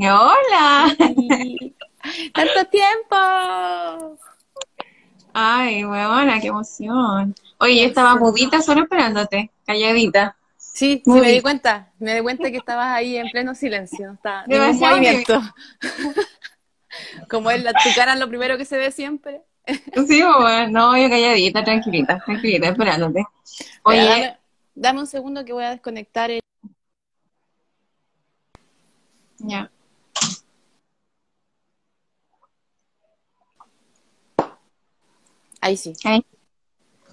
Hola. ¡Tanto tiempo! Ay, buena, qué emoción. Oye, yo estaba mudita solo esperándote, calladita. Sí, sí, me di cuenta. Me di cuenta que estabas ahí en pleno silencio. Está ningún movimiento. Como es la, tu cara es lo primero que se ve siempre. Sí, bueno, no, yo calladita, tranquilita, tranquilita, esperándote. Oye, dame, dame un segundo que voy a desconectar el... ya. Ahí sí. Ahí.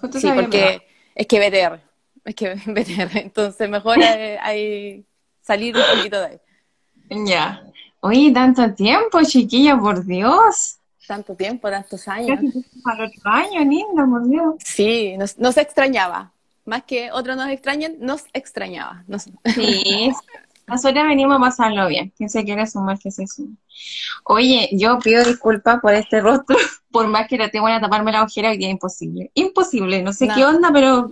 Justo Sí, porque es que BTR. Es que BTR. Entonces mejor eh, hay salir un poquito de ahí. Ya. Oye, tanto tiempo, chiquilla, por Dios. Tanto tiempo, tantos años. Casi para el otro año, linda, por Dios. Sí, nos, nos extrañaba. Más que otros nos extrañen, nos extrañaba. Nos- Sí, nosotros venimos a pasarlo bien. Quien se quiere sumar, que se sume. Oye, yo pido disculpas por este rostro, por más que traté bueno, taparme la ojera, hoy día es imposible. Imposible, no sé No. qué onda, pero...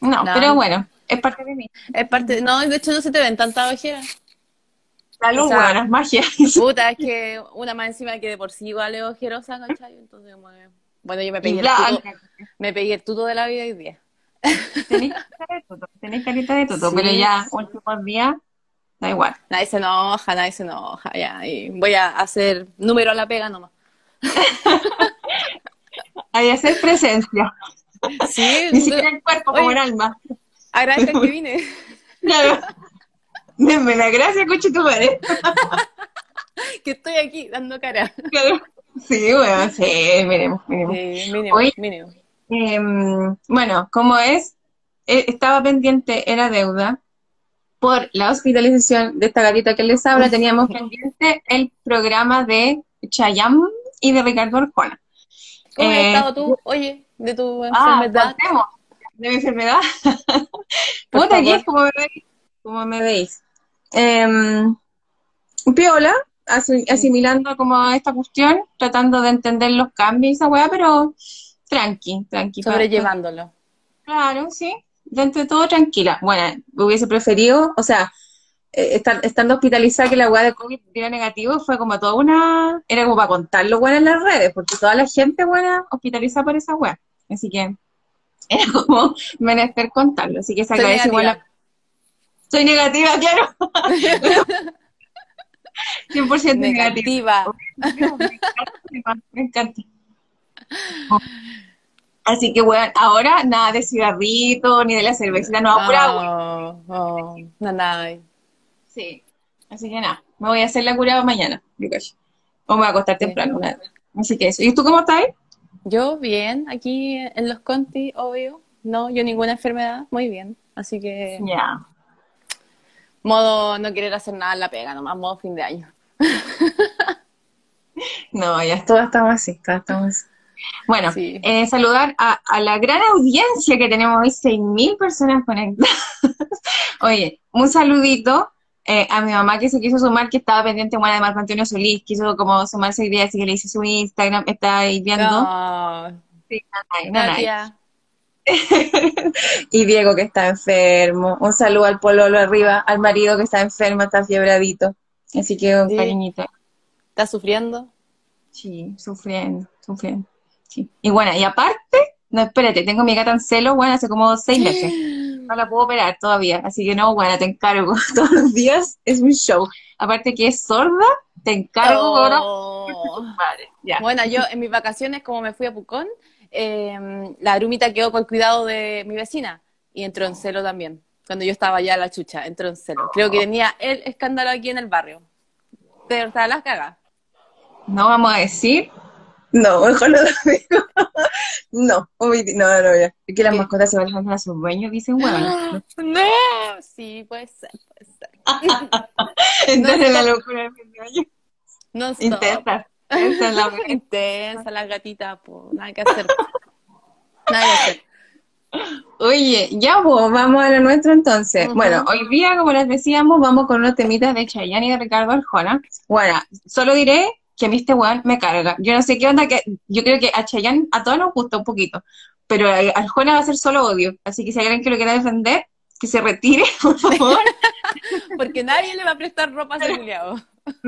No, No. pero bueno, es parte de mí. Es parte, no, de hecho no se te ven tantas ojeras. Salud, O sea, buenas magias. Puta, es que una más encima que de por sí igual es ojerosa, ¿cachai? Entonces, bueno, bueno, yo me pegué, el tuto, me pegué el tuto de la vida hoy día. Tenéis carita de tuto, tenéis carita de tuto, Sí. pero ya, últimos días, da igual. Nadie se enoja, nadie se enoja, ya. Y voy a hacer número a la pega nomás. Hay que hacer presencia. Sí, Ni siquiera el cuerpo, como el alma. agradezcan que vine. Claro. Denme la gracia, coche tu madre. que estoy aquí dando cara. Claro. Sí, bueno, sí, miremos, miremos. Sí, Oye. mínimo. Em, bueno, como es, eh, estaba pendiente, era deuda, por la hospitalización de esta gatita que les habla, teníamos pendiente el programa de Chayam y de Ricardo Arjona. ¿Cómo has Eh, estado tú? Oye, de tu Ah, enfermedad. de mi enfermedad. Puta, aquí es como me veis. Como me veis. Em, piola, asi- asimilando como esta cuestión, tratando de entender los cambios y esa weá, pero tranqui, tranqui. Sobrellevándolo. Claro, sí. Dentro de todo tranquila. Bueno, hubiese preferido, o sea, eh, estando hospitalizada que la weá de COVID diera negativo, fue como toda una, era como para contarlo bueno en las redes, porque toda la gente buena hospitalizada por esa weá. Así que era como menester contarlo. Así que se agradece igual la-. Soy negativa, claro. 100% negativa. Negativa. Me encanta, me encanta. Así que bueno, ahora nada de cigarrito, ni de la cervecita, no, agua. Oh, oh, nanay. Sí. Así que nada, me voy a hacer la curada mañana, yo creo. O me voy a acostar Sí. temprano, nada. Así que eso. ¿Y tú cómo estás? Yo bien, aquí en los Conti, obvio. No, yo ninguna enfermedad, muy bien. Así que Ya. modo no querer hacer nada en la pega, nomás modo fin de año. No, ya todas estamos así, todas estamos así. Bueno, Sí. eh, saludar a, a la gran audiencia que tenemos hoy, 6.000 personas conectadas. Oye, un saludito eh, a mi mamá que se quiso sumar, que estaba pendiente, bueno, de Marco Antonio Solís, quiso como sumarse hoy día, así que le hice su Instagram, está ahí viendo. No, Sí, nanay. Nadia. Y Diego que está enfermo. Un saludo al pololo arriba, al marido que está enfermo, está fiebradito. Así que un Sí. cariñito. ¿Estás sufriendo? Sí, sufriendo, sufriendo. Sí. Y bueno, y aparte, no, espérate, tengo mi gata en celo, bueno, hace como seis meses. No la puedo operar todavía, así que no, bueno, te encargo. Todos los días es un show. Aparte que es sorda, te encargo ahora. Oh. Madre, ya. Bueno, yo en mis vacaciones, como me fui a Pucón, eh, la grumita quedó con el cuidado de mi vecina y entró en celo también. Cuando yo estaba allá la chucha, entró en celo. Creo que tenía el escándalo aquí en el barrio. Verdad, las cagas. No vamos a decir. No, mejor lo digo. No, no, no, ya. Es que las ¿Qué? mascotas se van a sus dueños, dicen, bueno. No, sí, puede ser, puede ser. Entonces No, la locura del fin de año. No. Intensa. Intensa la. Intensa la gatita, pues, nada que hacer. Nada que hacer. Oye, ya pues, vamos a lo nuestro entonces. Bueno, hoy día, como les decíamos, vamos con unos temitas de Chayanne y de Ricardo Arjona. Bueno, solo diré que a mí este weón me carga. Yo no sé qué onda, que yo creo que a Chayanne a todos nos gusta un poquito, pero a Arjona va a ser solo odio. Así que si hay alguien que lo quiera defender, que se retire, por favor. Porque nadie le va a prestar ropa a ese culiao.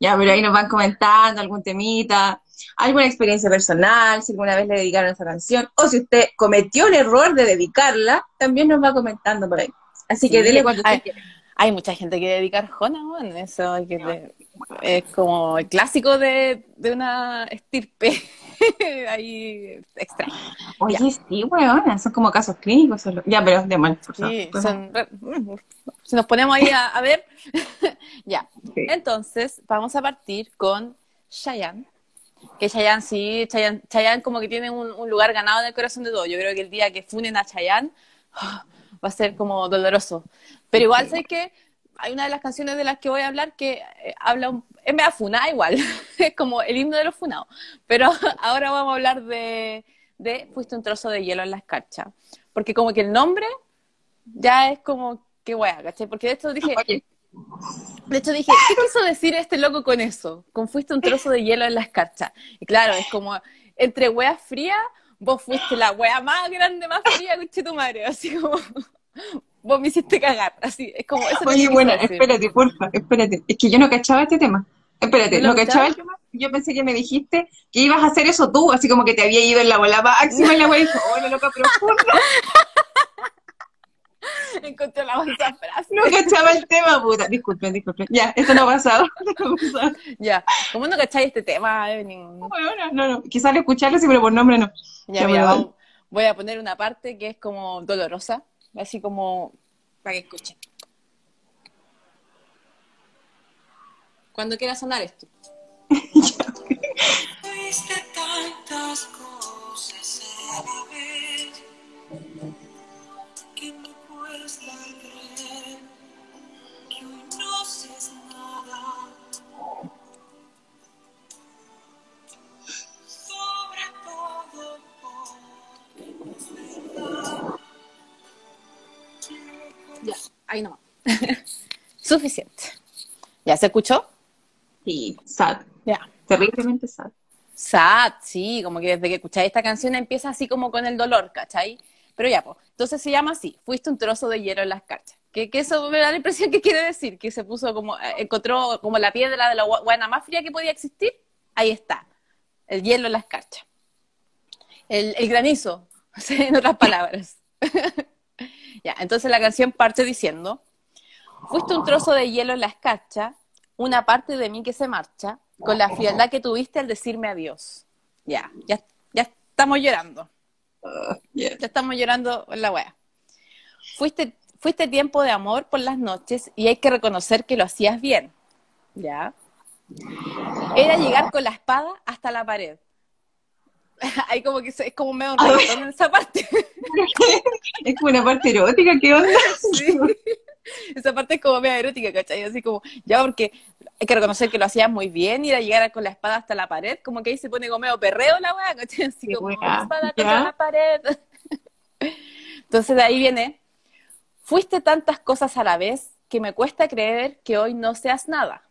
Ya, pero ahí nos van comentando algún temita, alguna experiencia personal, si alguna vez le dedicaron esa canción, o si usted cometió el error de dedicarla, también nos va comentando por ahí. Así que Sí, dele cuando usted hay, quiera. hay mucha gente que dedica Arjona, bueno, eso hay que te- es como el clásico de, de una estirpe ahí extraña. Oye, sí, weón, son como casos clínicos. solo. Ya, pero de mal, por. Sí, Por son re- mm, si nos ponemos ahí a, a ver, ya. Sí. Entonces, vamos a partir con Chayanne. Que Chayanne sí, Chayanne, Chayanne como que tiene un, un lugar ganado en el corazón de todos. Yo creo que el día que funen a Chayanne va a ser como doloroso. Pero igual sé que hay una de las canciones de las que voy a hablar que eh, habla un, es media funada igual, es como el himno de los funados. Pero ahora vamos a hablar de, de Fuiste un trozo de hielo en la escarcha. Porque como que el nombre ya es como que wea, ¿cachai? Porque de hecho dije, Oye, de hecho dije, ¿qué quiso decir este loco con eso? Con fuiste un trozo de hielo en la escarcha. Y claro, es como, entre weas frías, vos fuiste la wea más grande, más fría, que tu madre. Así como, vos me hiciste cagar. Así, es como, eso Oye, bueno, espérate, porfa, espérate. Es que yo no cachaba este tema. Espérate, ¿No no, cachaba el tema. Yo pensé que me dijiste que ibas a hacer eso tú, así como que te había ido en la bola máxima y la wea dijo, hola, loca profunda. Encontré la mansa frase. No cachaba el tema, puta. Disculpen, disculpen. Ya, esto no ha pasado. No. Ya, ¿cómo no cacháis este tema, Evelyn? Bueno, no, no. Quizás escucharlo, sí, pero por nombre no. Ya, Ya, mira, voy a poner una parte que es como dolorosa, así como para que escuchen. Cuando quiera sonar esto. ahí nomás. Suficiente. ¿Ya se escuchó? Sí, sad. Ya. Terriblemente sad. Sad, sí, como que desde que escucháis esta canción empieza así como con el dolor, ¿cachai? Pero ya, pues, entonces se llama así, fuiste un trozo de hielo en las carchas. Que, que eso me da la impresión que quiere decir, que se puso como, eh, encontró como la piedra de la gua- guana más fría que podía existir, ahí está, el hielo en las carchas. El, el granizo, en otras palabras. ya, entonces la canción parte diciendo, fuiste un trozo de hielo en la escarcha, una parte de mí que se marcha, con la frialdad que tuviste al decirme adiós. Ya, ya, ya estamos llorando. Yeah. Ya estamos llorando en la wea. Fuiste, fuiste tiempo de amor por las noches y hay que reconocer que lo hacías bien. Ya. Era llegar con la espada hasta la pared. Hay como que es como medio un en esa parte. Es como una parte erótica, ¿qué onda? Sí. Esa parte es como medio erótica, ¿cachai? Así como, ya porque hay que reconocer que lo hacías muy bien, ir a llegar con la espada hasta la pared, como que ahí se pone como medio perreo la weá, ¿cachai? Así Qué como, weá, espada contra la pared. Entonces de ahí viene, fuiste tantas cosas a la vez que me cuesta creer que hoy no seas nada.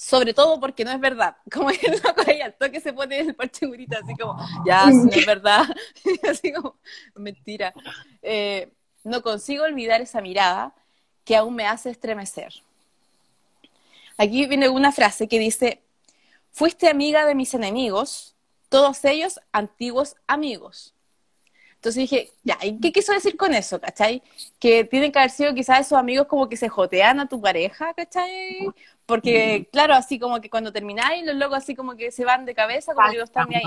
Sobre todo porque no es verdad. Como el loco ahí al toque se pone el parche gurita, así como, ya, si no es verdad. así como, mentira. Eh, no consigo olvidar esa mirada que aún me hace estremecer. Aquí viene una frase que dice, fuiste amiga de mis enemigos, todos ellos antiguos amigos. Entonces dije, ya, ¿y qué quiso decir con eso, cachai? Que tienen que haber sido quizás esos amigos como que se jotean a tu pareja, cachai? Porque, claro, así como que cuando termináis, los locos así como que se van de cabeza, como que están ahí.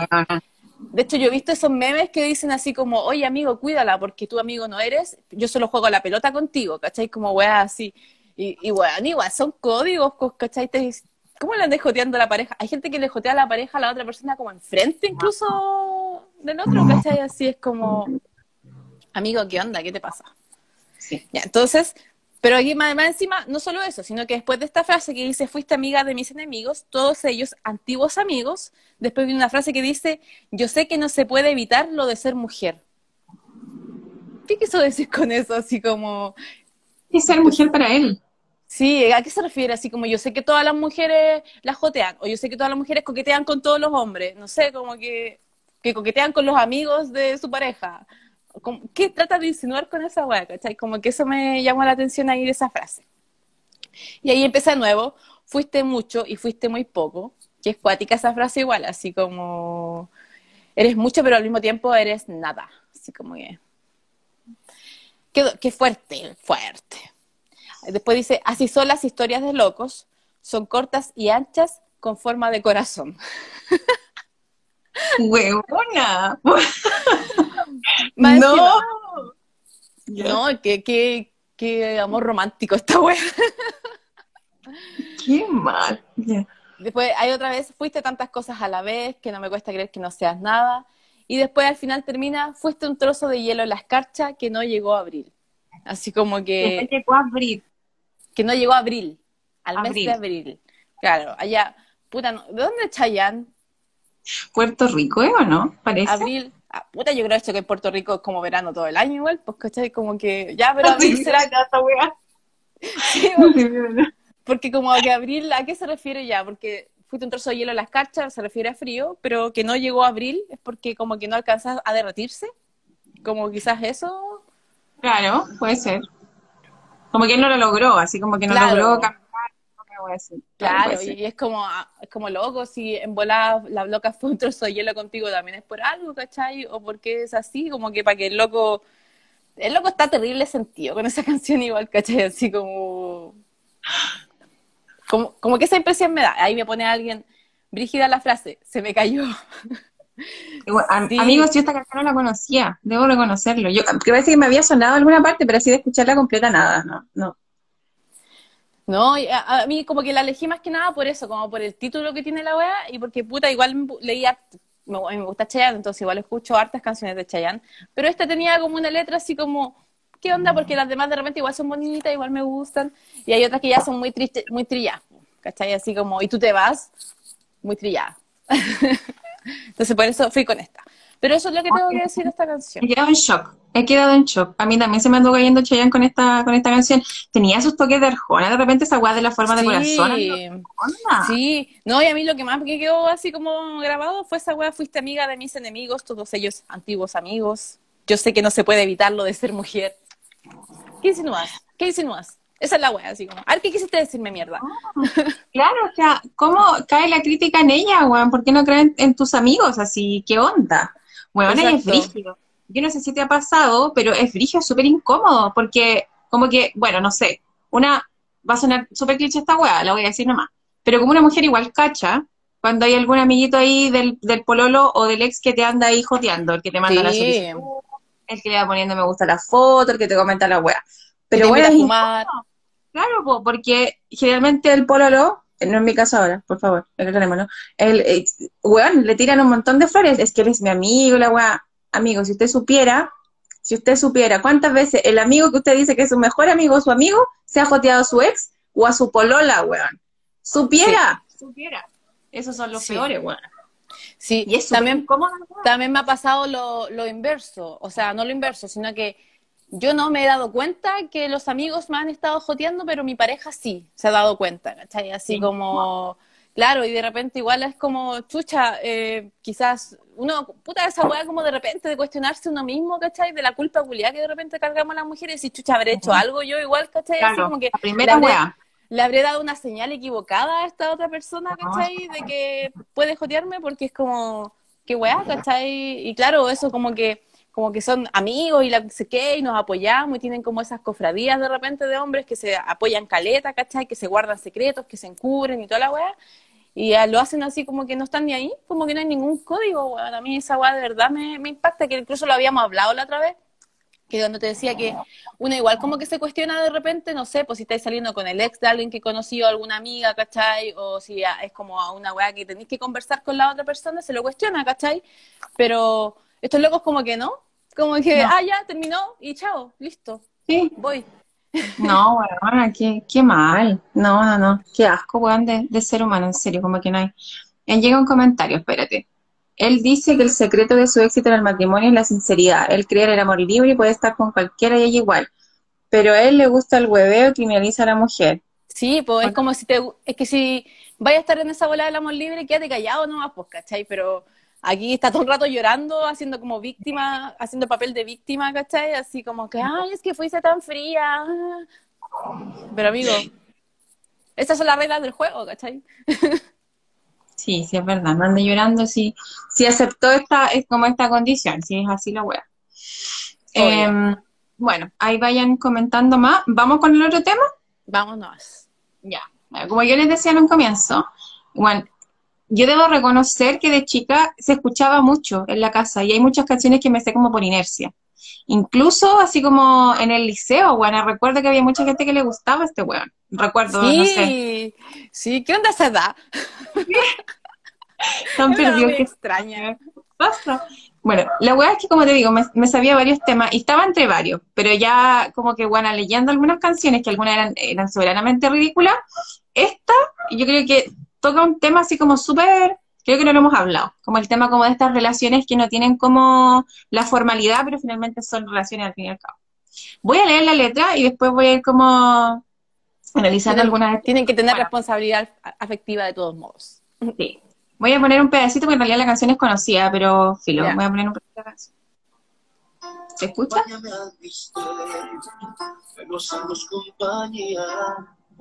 De hecho, yo he visto esos memes que dicen así como, oye amigo, cuídala porque tu amigo no eres, yo solo juego a la pelota contigo, ¿cachai? Como weá así. Y, y weón, igual, son códigos, co- ¿cachai? Te- ¿Cómo le andas joteando a la pareja? Hay gente que le jotea a la pareja a la otra persona como enfrente incluso del otro, ¿cachai? Así es como, amigo, ¿qué onda? ¿Qué te pasa? Sí. Ya, entonces, pero aquí más, más encima, no solo eso, sino que después de esta frase que dice, fuiste amiga de mis enemigos, todos ellos antiguos amigos, después viene una frase que dice, yo sé que no se puede evitar lo de ser mujer. ¿Qué quiso decir con eso? Así como, Y ser mujer para él. sí, ¿a qué se refiere? Así como, yo sé que todas las mujeres las jotean, o yo sé que todas las mujeres coquetean con todos los hombres, no sé, como que, que coquetean con los amigos de su pareja. ¿Qué trata de insinuar con esa weá, cachai? Como que eso me llamó la atención ahí esa frase. Y ahí empecé de nuevo, fuiste mucho y fuiste muy poco, que es cuática esa frase igual, así como eres mucho pero al mismo tiempo eres nada, así como que... Qué, qué fuerte, fuerte. Después dice, así son las historias de locos, son cortas y anchas con forma de corazón. Huevona. Más no. encima- No, qué, qué, qué amor romántico esta wea. Qué mal. Después hay otra vez, fuiste tantas cosas a la vez que no me cuesta creer que no seas nada. Y después al final termina, fuiste un trozo de hielo en la escarcha que no llegó a abril. Así como Después que, llegó a abrir. que no llegó a abril, al mes Abril. de abril. Claro, allá, puta, no- ¿de dónde es Chayanne? Puerto Rico, ¿eh? ¿O no? Parece. Abril, ah, puta, yo creo esto que en Puerto Rico es como verano todo el año igual, pues cachai, como que, ya, pero abril será, sí, porque como que abril, ¿a qué se refiere ya? Porque fuiste un trozo de hielo en la escarcha, se refiere a frío, pero que no llegó a abril es porque como que no alcanzas a derretirse, como quizás eso, Claro, puede ser. Como que él no lo logró, así como que no Claro. logró voy a decir. claro, y es como, ah, es como loco, si en volada la loca fue un trozo de hielo contigo también es por algo, ¿cachai? O porque es así, como que para que el loco, el loco está terrible sentido con esa canción igual, ¿cachai? Así como, como, como que esa impresión me da, ahí me pone alguien, Brígida la frase, se me cayó. Sí. Amigos, yo esta canción no la conocía, debo reconocerlo. Yo que parece que me había sonado en alguna parte, pero así de escucharla completa nada, no, no. No, y a, a mí como que la elegí más que nada por eso, como por el título que tiene la wea y porque puta, igual leía, me, me gusta Chayanne, entonces igual escucho hartas canciones de Chayanne, pero esta tenía como una letra así como, ¿qué onda? Porque las demás de repente igual son bonitas, igual me gustan, y hay otras que ya son muy tristes, muy trilladas, ¿cachai? Así como, y tú te vas, muy trillada. entonces por eso fui con esta. Pero eso es lo que tengo que decir de esta canción. He quedado en shock, he quedado en shock. A mí también se me andó cayendo Chayanne con esta, con esta canción. Tenía sus toques de Arjona, de repente esa weá de la forma de corazón. Sí. Onda. Sí, no, y a mí lo que más me quedó así como grabado fue esa weá, fuiste amiga de mis enemigos, todos ellos antiguos amigos. Yo sé que no se puede evitarlo de ser mujer. ¿Qué insinúas? ¿Qué insinúas? Esa es la weá, así como. A ver, ¿qué quisiste decirme, mierda? Claro, o sea, ¿cómo cae la crítica en ella, weón? ¿Por qué no creen en tus amigos así? ¿Qué onda? Ella es brígido. Yo no sé si te ha pasado, pero es brígido, súper incómodo, porque como que, bueno, no sé, una, va a sonar súper cliché esta weá, la voy a decir nomás, pero como una mujer igual cacha, cuando hay algún amiguito ahí del, del pololo o del ex que te anda ahí joteando, el que te manda la Sí. solicitud, el que le va poniendo me gusta la foto, el que te comenta la weá. Pero bueno, es. Claro, po, porque generalmente el pololo, no es mi caso ahora, por favor, aclarémoslo, el, eh, weón, le tiran un montón de flores, es que él es mi amigo, la weá. Amigo, si usted supiera, si usted supiera cuántas veces el amigo que usted dice que es su mejor amigo o su amigo, se ha joteado a su ex o a su polola, weón. Supiera, supiera. Esos son los Sí. peores, weón. Sí, Y es también, weón. también me ha pasado lo, lo inverso, o sea, no lo inverso, sino que yo no me he dado cuenta que los amigos me han estado joteando, pero mi pareja sí se ha dado cuenta, ¿cachai? Así Sí. como, claro, y de repente igual es como, chucha, eh, quizás uno, puta, esa weá como de repente de cuestionarse uno mismo, ¿cachai? De la culpa culiada que de repente cargamos las mujeres y decir, chucha, habré hecho algo yo igual, ¿cachai? Así Claro, como que la primera le weá. le habré dado una señal equivocada a esta otra persona. ¿cachai? De que puede jotearme porque es como, qué weá, ¿cachai? Y claro, eso como que, como que son amigos y la sé qué, y nos apoyamos y tienen como esas cofradías de repente de hombres que se apoyan caleta, ¿cachai? Que se guardan secretos, que se encubren y toda la weá. Y lo hacen así como que no están ni ahí, como que no hay ningún código, weón. A mí esa weá de verdad me, me impacta, que incluso lo habíamos hablado la otra vez, que cuando te decía que uno igual como que se cuestiona de repente, no sé, pues si estáis saliendo con el ex de alguien que conoció, alguna amiga, ¿cachai? O si es como una weá que tenéis que conversar con la otra persona, se lo cuestiona, ¿cachai? Pero estos locos como que no, como que, No. ah, ya, terminó y chao, listo, Sí, voy. No, weón, qué, qué mal. No, no, no. Qué asco, weón, de, de ser humano, en serio, como que no hay. Él llega un comentario, espérate. Él dice que el secreto de su éxito en el matrimonio es la sinceridad. Él cree en el amor libre y puede estar con cualquiera y ella igual. Pero a él le gusta el hueveo y criminaliza a la mujer. Sí, pues es Bueno. como si te, es que si vaya a estar en esa bola del amor libre, quédate callado nomás, pues, ¿cachai? Pero Aquí está todo el rato llorando, haciendo como víctima, haciendo papel de víctima, ¿cachai? Así como que, ay, es que fuiste tan fría. Pero amigo, estas son las reglas del juego, ¿cachai? Sí, sí, es verdad. No ande llorando si, si aceptó esta, es como esta condición, si es así la wea. Em, bueno, ahí vayan comentando más. ¿Vamos con el otro tema? Vámonos. Ya. Como yo les decía en un comienzo, bueno, yo debo reconocer que de chica se escuchaba mucho en la casa y hay muchas canciones que me sé como por inercia. Incluso así como en el liceo, bueno, recuerdo que había mucha gente que le gustaba este weón. Recuerdo, no sé, Sí, sí, ¿qué onda esa edad? tan perdido que extraña. pasa. Bueno, la weá es que, como te digo, me, me sabía varios temas y estaba entre varios, pero ya como que, bueno, leyendo algunas canciones que algunas eran, eran soberanamente ridículas, esta yo creo que toca un tema así como súper, creo que no lo hemos hablado, como el tema como de estas relaciones que no tienen como la formalidad, pero finalmente son relaciones al fin y al cabo. Voy a leer la letra y después voy a ir como analizando algunas de tienen que tener Bueno. responsabilidad afectiva de todos modos. Sí. Voy a poner un pedacito porque en realidad la canción es conocida, pero filo, Ya. voy a poner un pedacito de la canción. ¿Se escucha? Compañía,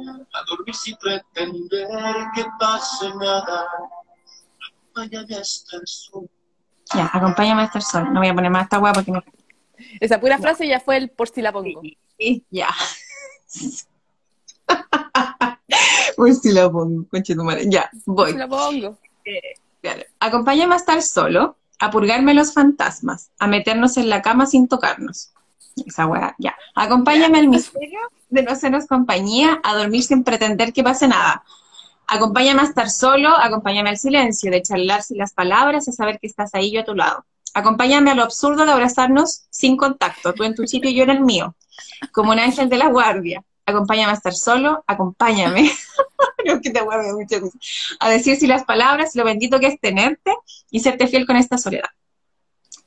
a dormir sin pretender que pase nada. Acompáñame hasta el sol. Ya, acompáñame a estar sol. No voy a poner más esta hueá porque me... Esa pura frase ya fue el por si la pongo. Sí, ya. Uy, si la pongo, conche tu madre. Ya, Por voy. si la pongo. Claro. Acompáñame a estar solo, a purgarme los fantasmas, a meternos en la cama sin tocarnos. Esa weá, ya. Acompáñame al misterio de no hacernos compañía, a dormir sin pretender que pase nada. Acompáñame a estar solo, acompáñame al silencio, de charlar sin las palabras, a saber que estás ahí yo a tu lado. Acompáñame a lo absurdo de abrazarnos sin contacto, tú en tu sitio y yo en el mío, como un ángel de la guardia. Acompáñame a estar solo, acompáñame. que te a decir si las palabras, lo bendito que es tenerte y serte fiel con esta soledad.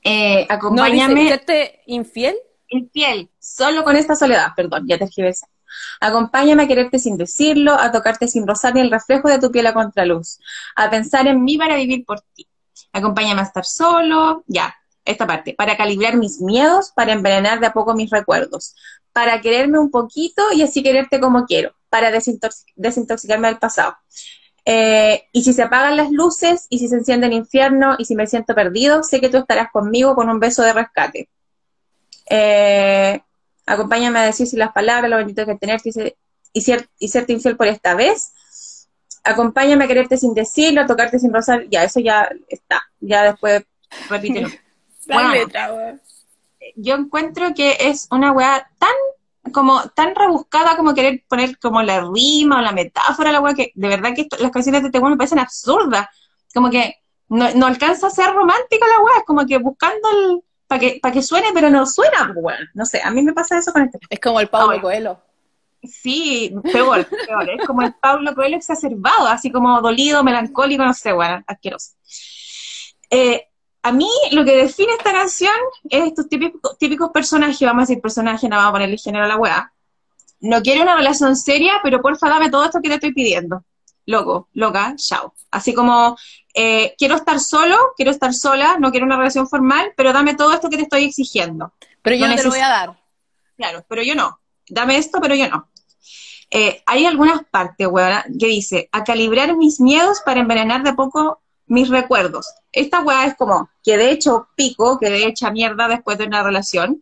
Eh, No, acompáñame, ¿serte infiel? Infiel, solo con esta soledad, perdón, ya te. Acompáñame a quererte sin decirlo, a tocarte sin rozar ni el reflejo de tu piel a contraluz, a pensar en mí para vivir por ti. Acompáñame a estar solo, ya, esta parte, para calibrar mis miedos, para envenenar de a poco mis recuerdos, para quererme un poquito y así quererte como quiero, para desintox- desintoxicarme del pasado. Eh, y si se apagan las luces, y si se enciende el infierno, y si me siento perdido, sé que tú estarás conmigo con un beso de rescate. Eh, acompáñame a decir si las palabras, lo bendito que tenerte y, ser- y, ser- y serte infiel por esta vez. Acompáñame a quererte sin decirlo, a tocarte sin rozar. Ya, eso ya está. Ya después repítelo. Bueno. letra. Yo encuentro que es una weá tan como tan rebuscada como querer poner como la rima o la metáfora la weá que de verdad que esto- las canciones de este me parecen absurdas. Como que no, no alcanza a ser romántica la weá, es como que buscando el para que, para que suene, pero no suena, pues, weón. No sé, a mí me pasa eso con este. Es como el Ahora. Coelho. Sí, peor, peor. Es como el Pablo Coelho exacerbado, así como dolido, melancólico, no sé, bueno, asqueroso. Eh, a mí lo que define esta canción es estos típicos, típicos personajes, vamos a decir personajes, no vamos a ponerle género a la weá. No quiero una relación seria, pero porfa dame todo esto que te estoy pidiendo. Loco, loca, chao. Así como, eh, quiero estar solo, quiero estar sola, no quiero una relación formal, pero dame todo esto que te estoy exigiendo. Pero yo No no te lo voy a dar. Claro, pero yo no. Dame esto, pero yo no. Eh, hay algunas partes, weona, que dice, a calibrar mis miedos para envenenar de poco mis recuerdos. Esta weá es como, que de hecho pico, que de hecha mierda después de una relación,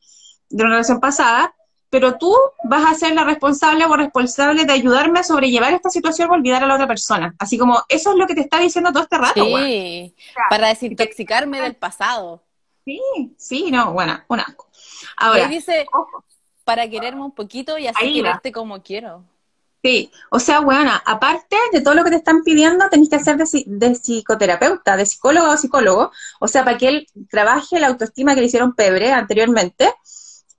de una relación pasada, pero tú vas a ser la responsable o responsable de ayudarme a sobrellevar esta situación o olvidar a la otra persona. Así como, eso es lo que te está diciendo todo este rato. Sí, para desintoxicarme del pasado. Sí, sí, no, bueno, un asco. Ahora, ahí dice, ojo, para quererme un poquito y así quererte como quiero. Sí, o sea, weona, aparte de todo lo que te están pidiendo, tenés que hacer de, de psicoterapeuta, de psicólogo o psicólogo, o sea, para que él trabaje la autoestima que le hicieron pebre anteriormente,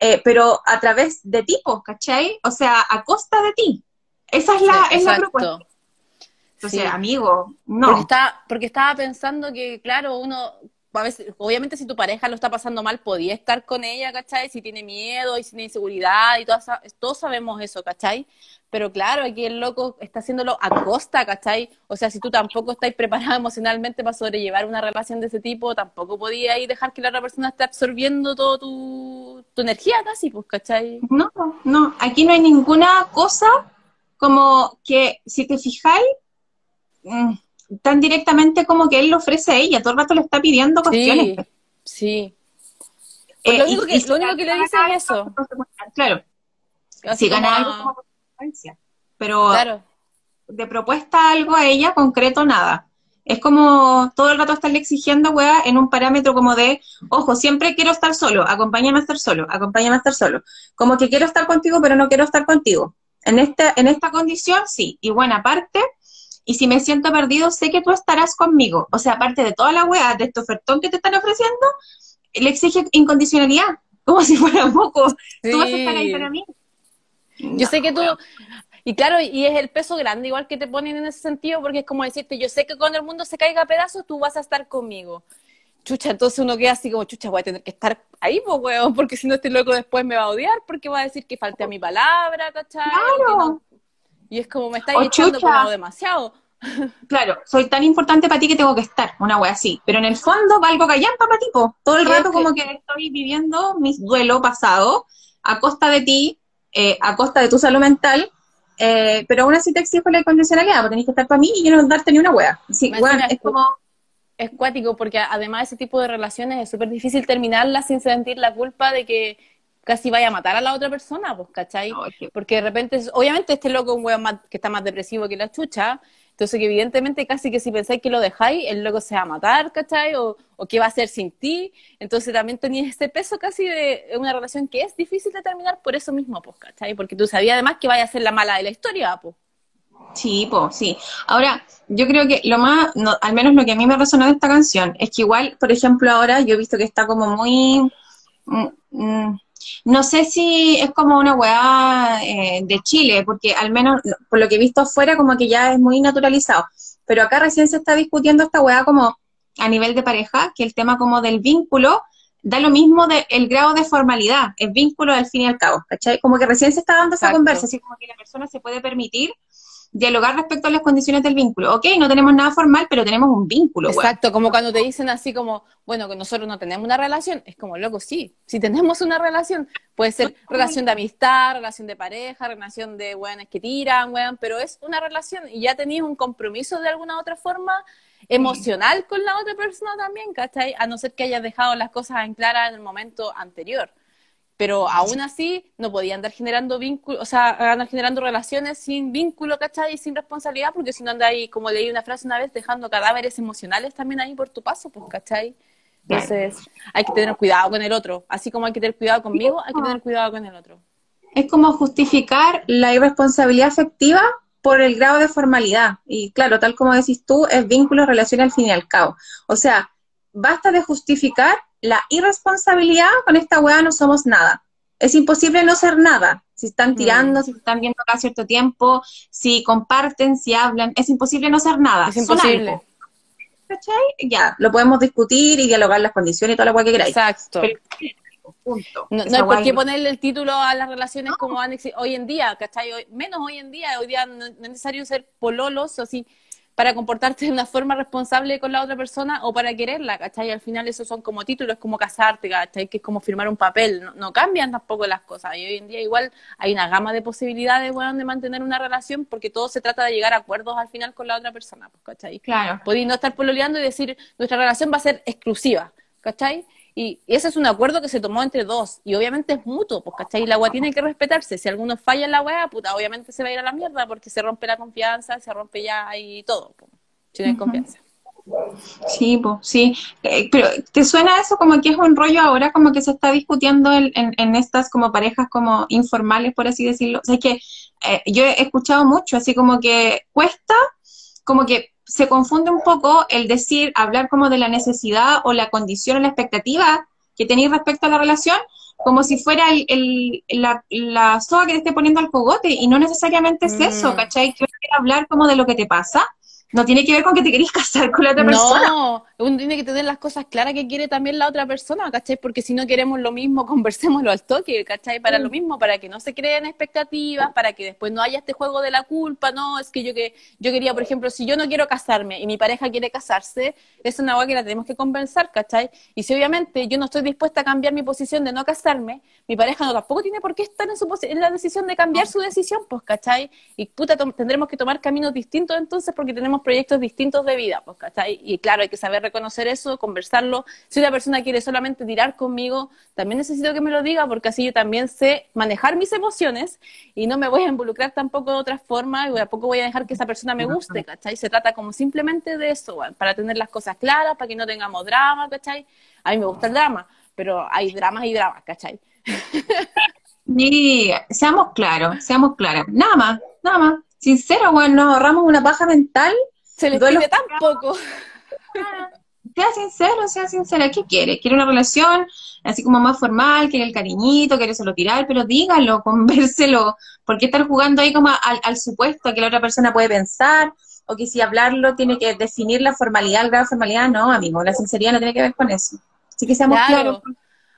eh, pero a través de tipos, ¿cachai? O sea, a costa de ti. Esa es la, Sí, es la propuesta. Entonces, Sí. amigo, no. Porque, estaba, porque estaba pensando que, claro, uno a veces, obviamente si tu pareja lo está pasando mal, podía estar con ella, ¿cachai? Si tiene miedo y si tiene inseguridad y todas, todos sabemos eso, ¿cachai? Pero claro, aquí el loco está haciéndolo a costa, ¿cachai? O sea, si tú tampoco estás preparada emocionalmente para sobrellevar una relación de ese tipo, tampoco podías ahí dejar que la otra persona esté absorbiendo toda tu, tu energía casi, pues, ¿cachai? No, no, aquí no hay ninguna cosa como que, si te fijáis, mm, tan directamente como que él lo ofrece a ella, todo el rato le está pidiendo cuestiones. Sí, sí. Eh, Pues lo único que, y lo único que le dice es eso. Claro, Así si gana algo como consecuencia. Pero Claro. de propuesta algo a ella, concreto, nada. Es como todo el rato estarle exigiendo, weá, en un parámetro como de, ojo, siempre quiero estar solo, acompáñame a estar solo, acompáñame a estar solo. Como que quiero estar contigo, pero no quiero estar contigo. En, este, en esta condición, sí. Y buena parte, y si me siento perdido, sé que tú estarás conmigo. O sea, aparte de toda la weá, de este ofertón que te están ofreciendo, le exige incondicionalidad, como si fuera poco. Tú vas a estar ahí Sí. para mí. Yo sé que tú, y claro, y es el peso grande igual que te ponen en ese sentido, porque es como decirte, yo sé que cuando el mundo se caiga a pedazos, tú vas a estar conmigo. Chucha, entonces uno queda así como, chucha, voy a tener que estar ahí, pues, weón, porque si no este loco después me va a odiar, porque va a decir que falté a mi palabra, ¿cachai? Claro. no- Y es como, me estáis O echando como demasiado. Claro, soy tan importante para ti que tengo que estar, una wea así. Pero en el fondo valgo callampa para ti. Todo el rato como que estoy viviendo mi duelo pasado a costa de ti, eh, a costa de tu salud mental, eh, pero aún así te exijo la incondicionalidad, porque tenés que estar para mí y yo no darte ni una. Sí, encima es como... Es cuático, porque además ese tipo de relaciones es súper difícil terminarlas sin sentir la culpa de que casi vaya a matar a la otra persona, pues, ¿cachai? Porque de repente, obviamente este loco es un weón más- que está más depresivo que la chucha, entonces que evidentemente casi que si pensáis que lo dejáis, el loco se va a matar, ¿cachai? O, o qué va a hacer sin ti, entonces también tenías ese peso casi de una relación que es difícil de terminar por eso mismo, pues, ¿cachai? Porque tú sabías además que vaya a ser la mala de la historia, pues. Sí, po, sí. Ahora, yo creo que lo más, no, al menos lo que a mí me resonó de esta canción, es que igual, por ejemplo, ahora yo he visto que está como muy, mm, mm, no sé si es como una weá eh, de Chile, porque al menos no, por lo que he visto afuera como que ya es muy naturalizado, pero acá recién se está discutiendo esta weá como a nivel de pareja, que el tema como del vínculo da lo mismo del el grado de formalidad, el vínculo al fin y al cabo, ¿cachai? Como que recién se está dando esa conversa, así como que la persona se puede permitir dialogar respecto a las condiciones del vínculo. Ok, no tenemos nada formal, pero tenemos un vínculo. Exacto, como cuando te dicen así como, bueno, que nosotros no tenemos una relación, es como, loco, sí, si tenemos una relación, puede ser relación de amistad, relación de pareja, relación de weones que tiran, weón, pero es una relación y ya tenías un compromiso de alguna otra forma emocional con la otra persona también, ¿cachai? A no ser que hayas dejado las cosas en clara en el momento anterior. Pero aún así no podía andar generando vínculos, o sea, andar generando relaciones sin vínculo, ¿cachai? Y sin responsabilidad, porque si no anda ahí, como leí una frase una vez, dejando cadáveres emocionales también ahí por tu paso, pues, ¿cachai? Entonces, hay que tener cuidado con el otro. Así como hay que tener cuidado conmigo, hay que tener cuidado con el otro. Es como justificar la irresponsabilidad afectiva por el grado de formalidad. Y claro, tal como decís tú, es vínculo, relación al fin y al cabo. O sea, basta de justificar la irresponsabilidad con esta weá no somos nada. Es imposible no ser nada. Si están tirando, si están viendo cada cierto tiempo, si comparten, si hablan, es imposible no ser nada. Es imposible. ¿Cachai? Ya, lo podemos discutir y dialogar las condiciones y toda la weá que queráis. Exacto. Pero, punto. No, no hay por qué ponerle el título a las relaciones como han hoy en día, ¿cachai? Hoy- menos hoy en día, hoy día no, no es necesario ser pololos o así para comportarte de una forma responsable con la otra persona o para quererla, ¿cachai? Al final esos son como títulos, como casarte, ¿cachai? Que es como firmar un papel, no, no cambian tampoco las cosas. Y hoy en día igual hay una gama de posibilidades, bueno, de mantener una relación porque todo se trata de llegar a acuerdos al final con la otra persona, pues, ¿cachai? Claro. Podéis no estar pololeando y decir, nuestra relación va a ser exclusiva, ¿cachai? Y, y ese es un acuerdo que se tomó entre dos, y obviamente es mutuo, pues, ¿cachai? Y la agua tiene que respetarse. Si alguno falla en la weá, puta, obviamente se va a ir a la mierda porque se rompe la confianza, se rompe ya ahí todo, pues, si no hay confianza. Sí, pues, sí. Eh, pero ¿te suena eso como que es un rollo ahora como que se está discutiendo en, en- en estas como parejas como informales, por así decirlo? O sea, es que eh, yo he escuchado mucho, así como que cuesta, como que se confunde un poco el decir, hablar como de la necesidad o la condición o la expectativa que tenéis respecto a la relación, como si fuera el, el- la, la soga que te esté poniendo al cogote, y no necesariamente es eso, Mm. ¿cachai? Que quiere hablar como de lo que te pasa, no tiene que ver con que te querés casar con la otra persona. No, uno tiene que tener las cosas claras que quiere también la otra persona, ¿cachai? Porque si no queremos lo mismo, conversémoslo al toque, ¿cachai? Para lo mismo, para que no se creen expectativas, para que después no haya este juego de la culpa, no, es que yo que yo quería, por ejemplo, si yo no quiero casarme y mi pareja quiere casarse, es una cosa que la tenemos que conversar, ¿cachai? Y si obviamente yo no estoy dispuesta a cambiar mi posición de no casarme, mi pareja no tampoco tiene por qué estar en, su en la decisión de cambiar su decisión, pues, ¿cachai? Y puta, tendremos que tomar caminos distintos entonces porque tenemos proyectos distintos de vida, pues, ¿cachai? Y claro, hay que saber reconocer eso, conversarlo. Si una persona quiere solamente tirar conmigo, también necesito que me lo diga porque así yo también sé manejar mis emociones y no me voy a involucrar tampoco de otra forma y tampoco voy a dejar que esa persona me guste, ¿cachai? Se trata como simplemente de eso, para tener las cosas claras, para que no tengamos drama, ¿cachai? A mí me gusta el drama, pero hay dramas y dramas, ¿cachai? Y seamos claros, seamos claras. Nada más, nada más. Sincero, weón, nos ahorramos una paja mental. Se les pide tan poco. Sea sincero, sea sincera. ¿Qué quiere? ¿Quiere una relación así como más formal? ¿Quiere el cariñito? ¿Quiere solo tirar? Pero dígalo, convérselo. ¿Por qué estar jugando ahí como al, al supuesto a que la otra persona puede pensar? O que si hablarlo tiene que definir la formalidad, el grado de formalidad. No, amigo, la sinceridad no tiene que ver con eso. Así que seamos Claro. claros.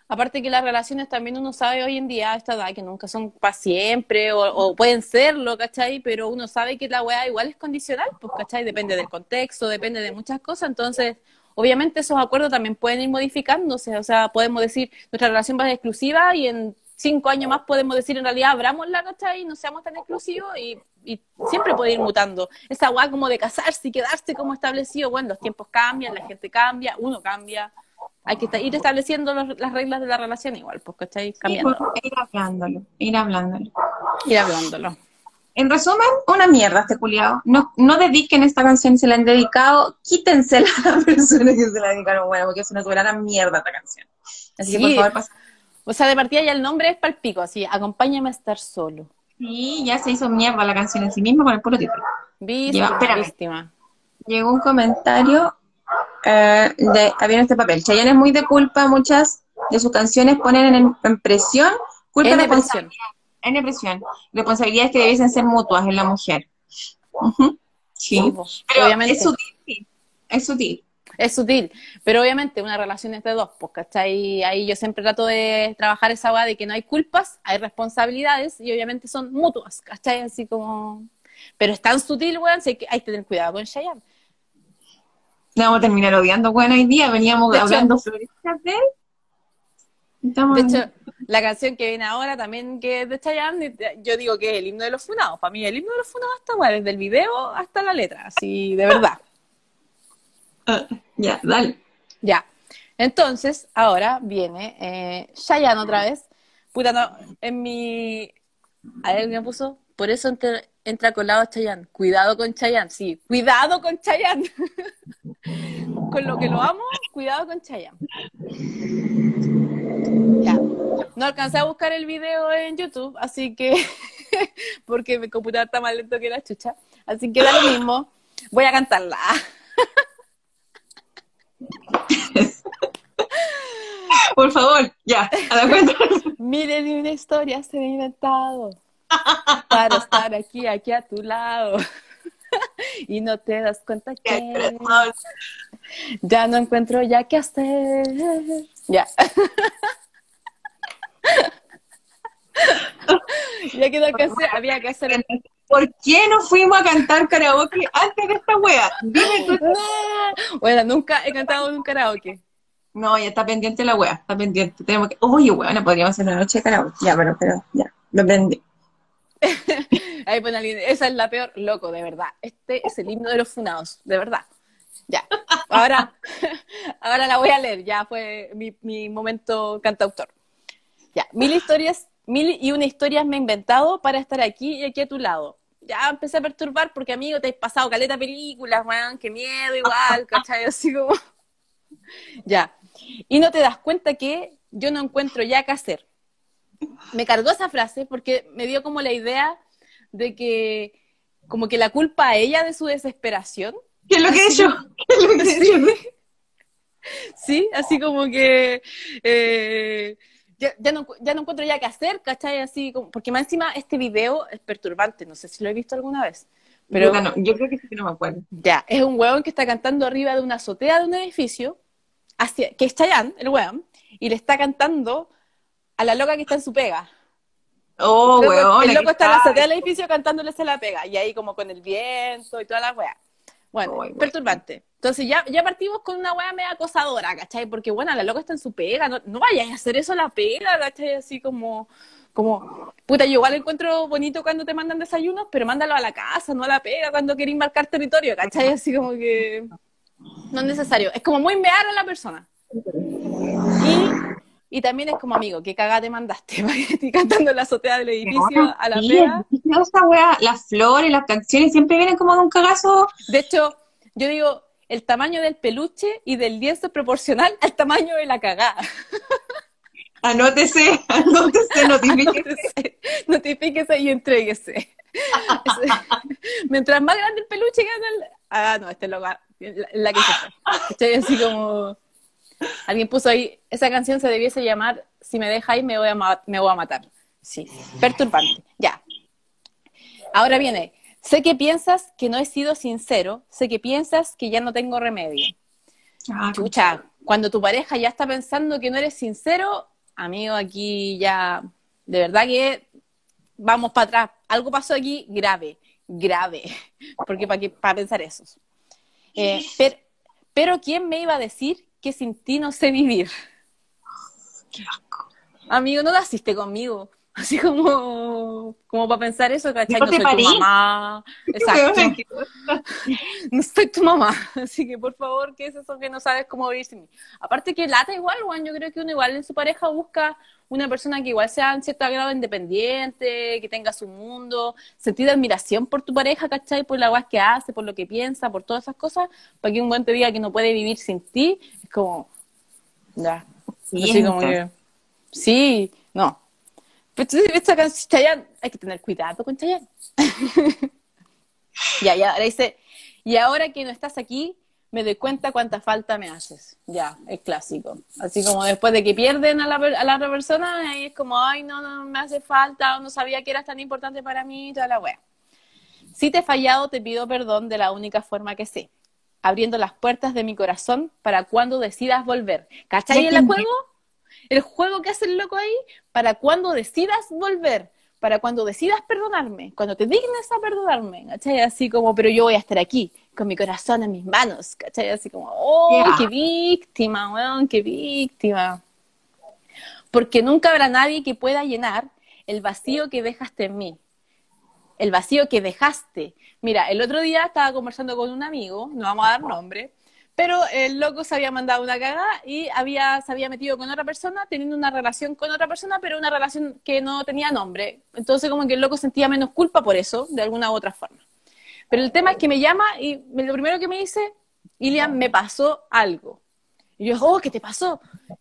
Aparte que las relaciones también uno sabe hoy en día esta edad que nunca son para siempre o, o pueden serlo, ¿cachai? Pero uno sabe que la weá igual es condicional, pues, ¿cachai? Depende del contexto, depende de muchas cosas. Entonces, obviamente esos acuerdos también pueden ir modificándose. O sea, podemos decir, nuestra relación va a ser exclusiva y en cinco años más podemos decir, en realidad, abramosla, ¿cachai? No seamos tan exclusivos y, y siempre puede ir mutando. Esa weá como de casarse y quedarse como establecido, bueno, los tiempos cambian, la gente cambia, uno cambia. Hay que ir estableciendo los- las reglas de la relación igual, pues, ¿cachai? Sí, Cambiando, pues, ir hablándolo, ir hablándolo. ir hablándolo. En resumen, una mierda este culiado. No, no dediquen esta canción, se la han dedicado, quítensela a la persona que se la dedicaron, bueno, porque es una soberana mierda esta canción. Así que por Sí. favor, pasa. O sea, de partida ya el nombre es palpico, así, acompáñame a estar solo. Sí, ya se hizo mierda la canción en sí misma con el puro título. Víctima. Llegó un comentario eh, de, había en este papel. Chayanne es muy de culpa, muchas de sus canciones ponen en, en presión, culpa En de depresión. en presión, responsabilidades que debiesen ser mutuas en la mujer. Sí, Sí, pero obviamente. es sutil, es sutil. Es sutil, pero obviamente una relación es de dos, pues, ¿cachai? Ahí yo siempre trato de trabajar esa weá de que no hay culpas, hay responsabilidades y obviamente son mutuas, ¿cachai? Así como... Pero es tan sutil, weón, hay que tener cuidado con Vamos a terminar odiando, bueno, hoy día veníamos De hecho- hablando florecitas de él. Estamos- De hecho, la canción que viene ahora también que es de Chayanne, yo digo que es el himno de los funados. Para mí el himno de los funados está weá, desde el video hasta la letra, así de verdad. Ah, ya, dale. Ya. Entonces, ahora viene eh, Chayanne otra vez. Puta, no, en mi... A ver, me puso, por eso entra, entra colado Chayanne. Cuidado con Chayanne, sí. Cuidado con Chayanne. con lo que lo amo, cuidado con Chayanne. Ya. No alcancé a buscar el video en YouTube, así que... porque mi computador está más lento que la chucha. Así que da lo mismo. Voy a cantarla. Por favor, ya, a la cuenta. Miren una historia se ha inventado para estar aquí, aquí a tu lado. y no te das cuenta que ya no encuentro ya qué hacer. Ya. ya que no alcancé, había que hacer. ¿Por qué no fuimos a cantar karaoke antes de esta wea? Dime tú. Bueno, nunca he cantado en un karaoke. No, ya está pendiente la wea, está pendiente. Tenemos que. Oye, weón, podríamos hacer una noche de karaoke. Ya, pero, pero, ya, lo prendí. Ahí pone alguien, esa es la peor, loco, de verdad. Este es el himno de los funados, de verdad. Ya. Ahora, ahora la voy a leer, ya fue mi, mi momento cantautor. Ya, mil historias, mil y una historias me he inventado para estar aquí y aquí a tu lado. Ya empecé a perturbar porque, amigo, te has pasado caleta películas, weón, qué miedo igual, ¿cachai? Así como... Ya. Y no te das cuenta que yo no encuentro ya qué hacer. Me cargó esa frase porque me dio como la idea de que como que la culpa a ella de su desesperación, ¿Qué es lo que he hecho? ¿Qué es lo que he hecho? ¿sí? Así como que eh, ya, ya no, ya no encuentro ya qué hacer, ¿cachai? Así como, porque más encima este video es perturbante, no sé si lo he visto alguna vez, Pero no, yo creo que sí que no me acuerdo. ya, es un hueón que está cantando arriba de una azotea de un edificio, hacia, que es Chayanne, el hueón, y le está cantando a la loca que está en su pega. Oh, weón. el loco está en la azotea del edificio cantándole se la pega, y ahí como con el viento y toda la wea. Bueno, weón. perturbante. Entonces ya, ya partimos con una wea media acosadora, ¿cachai? Porque bueno, la loca está en su pega, no, no vayas a hacer eso a la pega, ¿cachai? Así como, como, puta, yo igual encuentro bonito cuando te mandan desayunos, pero mándalo a la casa, no a la pega, cuando querés marcar territorio, ¿cachai? Así como que no es necesario. Es como muy mear a la persona. Y, y también es como, amigo, ¿qué cagada te mandaste? Para que cantando en la azotea del edificio a la Sí, esa wea, las flores, las canciones siempre vienen como de un cagazo. De hecho, yo digo, el tamaño del peluche y del lienzo es proporcional al tamaño de la cagada. Anótese, anótese, notifíquese. Notifíquese, notifíquese y entréguese. Ese- Mientras más grande el peluche, grande el... Ah, no, este es lo la, la que se fue. Estoy así como... Alguien puso ahí, esa canción se debiese llamar Si me dejáis me voy a, me voy a matar. Sí, perturbante. Ya. Ahora viene, sé que piensas que no he sido sincero, sé que piensas que ya no tengo remedio. Ah, Chucha, cuando tu pareja ya está pensando que no eres sincero, amigo, aquí ya, de verdad que vamos para atrás. Algo pasó aquí grave, grave, porque para para pensar eso. Eh, pero, pero ¿quién me iba a decir que sin ti no sé vivir? Amigo, no naciste conmigo. Así como, como para pensar eso, ¿cachai? No soy tu mamá. Exacto no soy tu mamá, así que por favor, ¿qué es eso que no sabes cómo vivir sin mí? Aparte que lata igual, Juan, yo creo que uno igual en su pareja busca una persona que igual sea en cierto grado independiente, que tenga su mundo, sentir admiración por tu pareja, ¿cachai? Por la guas que hace, por lo que piensa, por todas esas cosas, para que un buen te diga que no puede vivir sin ti, es como, ya, así como que, sí, no. Pero entonces, esta canción, Chayanne, hay que tener cuidado con Chayanne. Ya, ya, ahora dice, y ahora que no estás aquí, me doy cuenta cuánta falta me haces. Ya, es clásico. Así como después de que pierden a la, a la otra persona, ahí es como, ay, no, no, me hace falta, o no sabía que eras tan importante para mí, toda la wea. Si te he fallado, te pido perdón de la única forma que sé. Abriendo las puertas de mi corazón para cuando decidas volver. ¿Cachai el juego? El juego que hace el loco ahí, para cuando decidas volver, para cuando decidas perdonarme, cuando te dignes a perdonarme, ¿cachai? Así como, pero yo voy a estar aquí, con mi corazón en mis manos, ¿cachai? Así como, oh, qué víctima, weón, qué víctima. Porque nunca habrá nadie que pueda llenar el vacío que dejaste en mí. El vacío que dejaste. Mira, el otro día estaba conversando con un amigo, no vamos a dar nombre, pero el loco se había mandado una cagada y había, se había metido con otra persona, teniendo una relación con otra persona, pero una relación que no tenía nombre. Entonces como que el loco sentía menos culpa por eso, de alguna u otra forma. Pero el tema es que me llama y lo primero que me dice, Ilian, me pasó algo. Y yo, oh, ¿qué te pasó?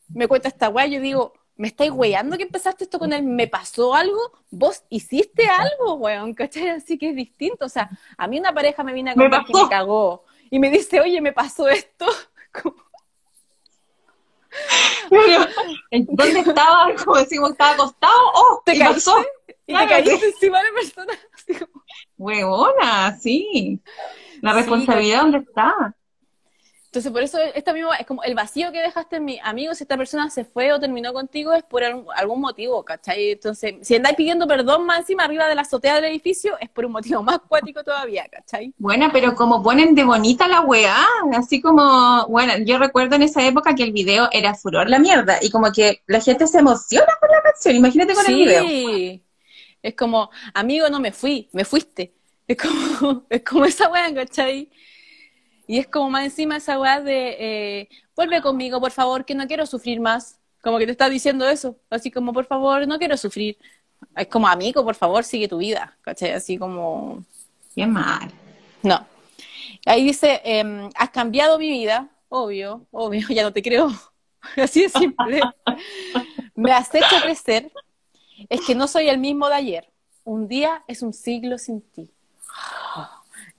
Me cuenta esta weá, yo digo, ¿me estáis weyando que empezaste esto con el me pasó algo? ¿Vos hiciste algo, weón? ¿Cachai? Así que es distinto. O sea, a mí una pareja me viene a contar que me cagó y me dice, oye, me pasó esto. Como, Pero, ¿en ¿dónde estaba? Como decimos, estaba acostado. ¡Oh! ¿Te pasó? y Claro, te caíste sí. encima de como- Huevona, sí. La Sí, responsabilidad, ¿dónde está? Entonces, por eso esta misma, es como el vacío que dejaste en mi amigo, si esta persona se fue o terminó contigo, es por algún, motivo, ¿cachai? Entonces, si andáis pidiendo perdón más encima arriba de la azotea del edificio, es por un motivo más cuático todavía, ¿cachai? Bueno, pero como ponen de bonita la weá, así como, bueno, yo recuerdo en esa época que el video era furor la mierda, y como que la gente se emociona con la canción, imagínate con el video. Sí, es como, amigo, no me fui, me fuiste. Es como, es como esa weá, ¿cachai? Y es como más encima esa weá de, eh, vuelve conmigo, por favor, que no quiero sufrir más. Como que te está diciendo eso, así como, por favor, no quiero sufrir. Es como, amigo, por favor, sigue tu vida, ¿cachai? Así como, Qué mal. no. Ahí dice, em, has cambiado mi vida, obvio, obvio, ya no te creo. Así de simple. Me has hecho crecer. Es que no soy el mismo de ayer. Un día es un siglo sin ti.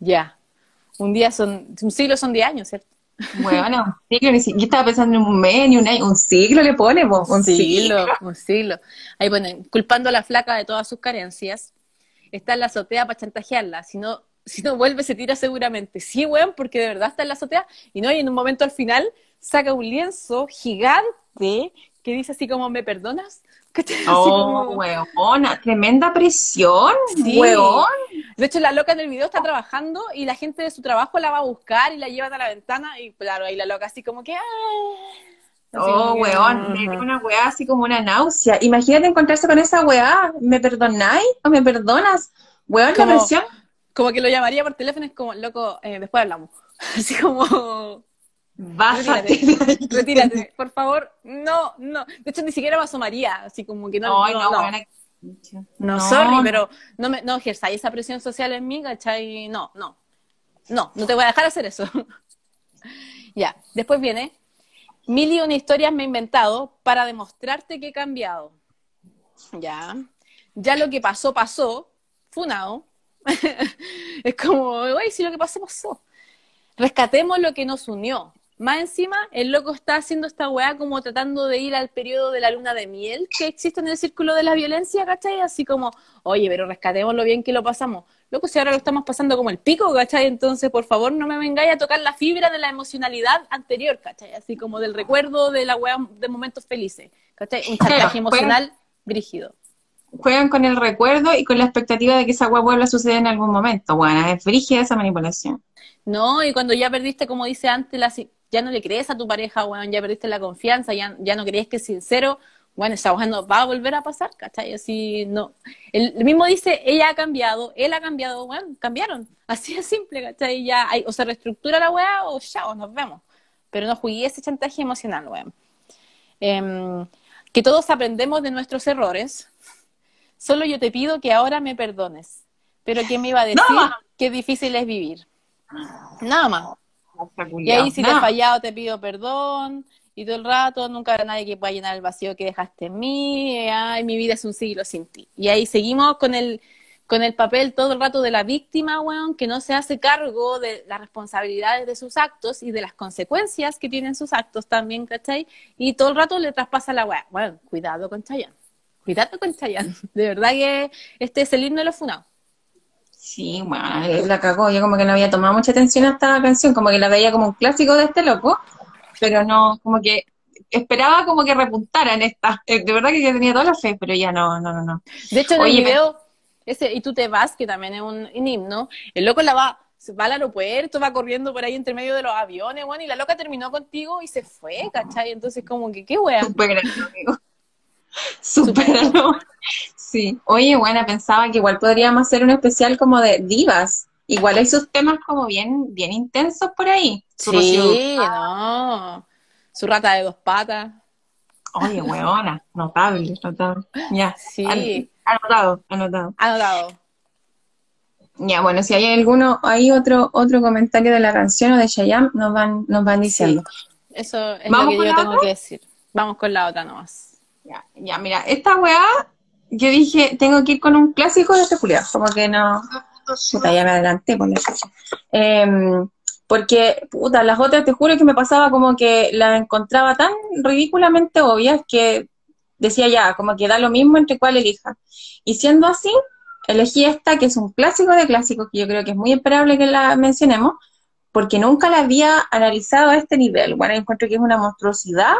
Ya. Un día son, un siglo son 10 años, ¿cierto? Bueno, un siglo, ni si- yo estaba pensando en un mes, ni un año, un siglo le pone, po, un siglo. un siglo. Ahí ponen, culpando a la flaca de todas sus carencias. Está en la azotea para chantajearla. Si no, si no vuelve se tira seguramente. Sí, weón, porque de verdad está en la azotea y no, y en un momento al final saca un lienzo gigante que dice así como, ¿me perdonas? Oh, weona, tremenda presión, Sí. weón. De hecho, la loca en el video está trabajando y la gente de su trabajo la va a buscar y la llevan a la ventana y claro, ahí la loca así como que... ¡ah! Así Oh, como que, weón, me ajá. una weá así como una náusea. Imagínate encontrarse con esa weá. ¿Me perdonáis o me perdonas? Weón, la presión. Como que lo llamaría por teléfono, es como, loco, eh, después hablamos. Así como, Bájate. ahí. retírate, por favor. No, no. De hecho, ni siquiera me asomaría, así como que no. Ay, no, no, no. No, sorry, pero no, me, no ejerzáis esa presión social en mí, ¿cachai? No, no. No, no te voy a dejar hacer eso. ya, después viene, mil y una historias me he inventado para demostrarte que he cambiado. Ya, ya lo que pasó, pasó, funado. es como, güey, si lo que pasó, pasó. Rescatemos lo que nos unió. Más encima, el loco está haciendo esta weá como tratando de ir al periodo de la luna de miel que existe en el círculo de la violencia, ¿cachai? Así como, oye, pero rescatemos lo bien que lo pasamos. Loco, si ahora lo estamos pasando como el pico, ¿cachai? Entonces, por favor, no me vengáis a tocar la fibra de la emocionalidad anterior, ¿cachai? Así como del recuerdo de la weá de momentos felices, ¿cachai? Un chantaje emocional brígido. Juegan con el recuerdo y con la expectativa de que esa weá vuelva a suceder en algún momento. Bueno, es frígida esa manipulación. No, y cuando ya perdiste, como dice antes, la, ya no le crees a tu pareja, weón, ya perdiste la confianza, ya, ya no crees que es sincero, bueno, esa weá no va a volver a pasar, ¿cachai? Así, no. El, el mismo dice, ella ha cambiado, él ha cambiado, bueno, cambiaron. Así de simple, ¿cachai? Ya hay, o se reestructura la weá o chao, nos vemos. Pero no jugué ese chantaje emocional, weón. Em, que todos aprendemos de nuestros errores. Solo yo te pido que ahora me perdones. Pero ¿quién me iba a decir más. qué difícil es vivir? Nada más. Y ahí si te he fallado te pido perdón y todo el rato nunca habrá nadie que pueda llenar el vacío que dejaste en mí, eh, ay, mi vida es un siglo sin ti. Y ahí seguimos con el con el papel todo el rato de la víctima, weón, que no se hace cargo de las responsabilidades de sus actos y de las consecuencias que tienen sus actos también, ¿cachai? Y todo el rato le traspasa la weá. Bueno, cuidado con Chayanne. Cuidado con Chayanne. De verdad que este es el himno de los funados. Sí, bueno, la cagó. Yo como que no había tomado mucha atención a esta canción, como que la veía como un clásico de este loco, pero no, como que esperaba como que repuntara en esta. Eh, De verdad que yo tenía toda la fe, pero ya no, no, no, no. De hecho, en Oye, el me- video, ese Y tú te vas, que también es un, un himno, el loco la va, va al aeropuerto, va corriendo por ahí entre medio de los aviones, bueno, y la loca terminó contigo y se fue, ¿cachai? Entonces, como que, qué wea. Supera, amigo. Supéralo. Sí. Oye, bueno, pensaba que igual podríamos hacer un especial como de divas. Igual hay sus temas como bien, bien intensos por ahí. Su Sí, no. Su rata de dos patas. Oye, weona, notable, notable. Ya, Sí. an- anotado, anotado. Anotado. Ya, bueno, si hay alguno, hay otro, otro comentario de la canción o de Shayam, nos van, nos van diciendo. Eso es ¿Vamos lo que yo tengo otra? que decir. Vamos con la otra nomás. Ya, ya, mira, esta weá, yo dije, tengo que ir con un clásico de este Julián, como que no, puta, ya me adelanté por la. Em, porque, puta, las otras te juro que me pasaba como que las encontraba tan ridículamente obvias que decía ya, como que da lo mismo entre cuál elija. Y siendo así, elegí esta que es un clásico de clásicos, que yo creo que es muy esperable que la mencionemos, porque nunca la había analizado a este nivel. Bueno, encuentro que es una monstruosidad.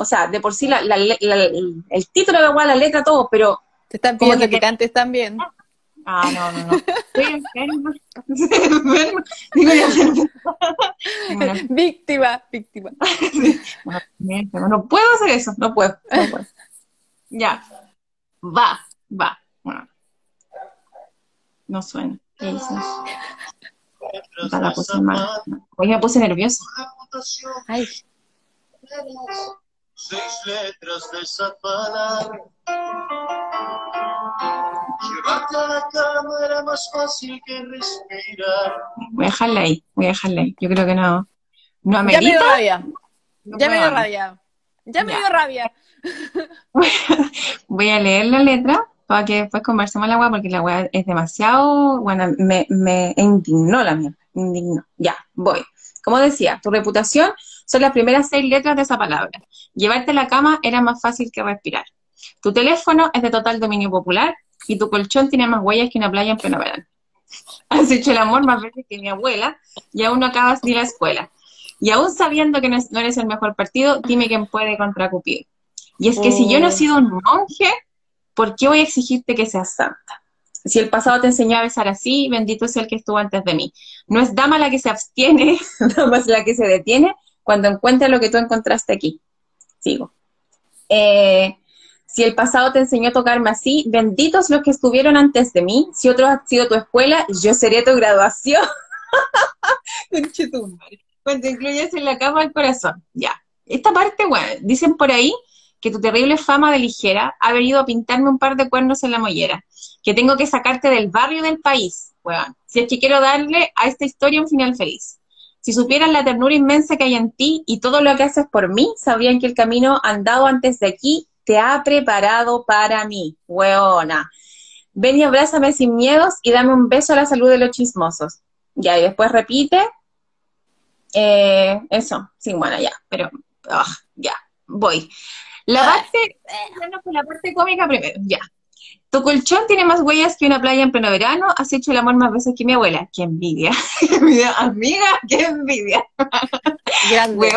O sea, de por sí la, la- la- el, el título da igual, la letra, todo, pero Te están pidiendo que que te- cantes también. Ah, no, no, no. Estoy enferma. Estoy enferma. Digo, ya enferma. Bueno, víctima, víctima. bueno. No puedo hacer eso, no puedo. no puedo. Ya. Va, va. Bueno. No suena. ¿Qué? Puta, la puse mal. Hoy me puse nerviosa. Ay, seis letras de esa palabra. Llevarte a la cama era más fácil que respirar. Voy a dejarla ahí. Voy a dejarla ahí. Yo creo que no. No ya me dio amerita. rabia. no Ya me dio rabia. Ya me Ya. dio rabia. Voy a leer la letra para que después conversemos la weá, porque la weá es demasiado, bueno, me, me indignó la mierda, indignó. Ya, voy. Como decía, tu reputación son las primeras seis letras de esa palabra. Llevarte a la cama era más fácil que respirar. Tu teléfono es de total dominio popular y tu colchón tiene más huellas que una playa en pleno verano. Has hecho el amor más veces que mi abuela y aún no acabas ni la escuela. Y aún sabiendo que no, es- eres el mejor partido, dime quién puede contra Cupido. Y es que si yo no he sido un monje, ¿por qué voy a exigirte que seas santa? Si el pasado te enseñó a besar así, bendito sea el que estuvo antes de mí. No es dama la que se abstiene, dama es la que se detiene cuando encuentra lo que tú encontraste aquí. Sigo. Eh, si el pasado te enseñó a tocarme así, benditos los que estuvieron antes de mí. Si otro ha sido tu escuela, yo seré tu graduación. Cuando incluyes en la cama el corazón. Ya. Esta parte, bueno, dicen por ahí que tu terrible fama de ligera ha venido a pintarme un par de cuernos en la mollera. Que tengo que sacarte del barrio del país, weón. Si es que quiero darle a esta historia un final feliz. Si supieran la ternura inmensa que hay en ti y todo lo que haces por mí, sabrían que el camino andado antes de aquí te ha preparado para mí, weona. Ven y abrázame sin miedos y dame un beso a la salud de los chismosos. Ya, y después repite. Eh, eso, sí, bueno, ya, pero ah, ya, voy. La parte, bueno, pues la parte cómica primero, ya. Tu colchón tiene más huellas que una playa en pleno verano. Has hecho el amor más veces que mi abuela. ¡Qué envidia! ¡Qué envidia! Amiga, qué envidia. Grande.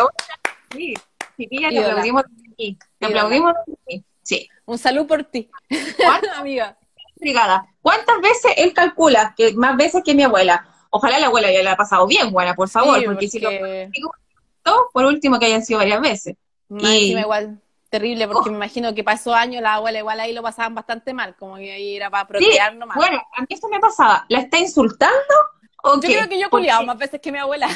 Sí, chiquilla, te aplaudimos aquí. Te aplaudimos aquí. Sí. Un saludo por ti, ¿Cuántas amiga. intrigada. ¿Cuántas veces él calcula que más veces que mi abuela? Ojalá la abuela ya le ha pasado bien, buena, por favor, Sí, porque, si lo por último que hayan sido varias veces. Más Y- encima igual terrible, porque Oh. me imagino que pasó años, la abuela igual ahí lo pasaban bastante mal, como que ahí era para procrear nomás. Bueno, a mí esto me pasaba. ¿La está insultando o yo qué? creo que yo culiado más veces que mi abuela.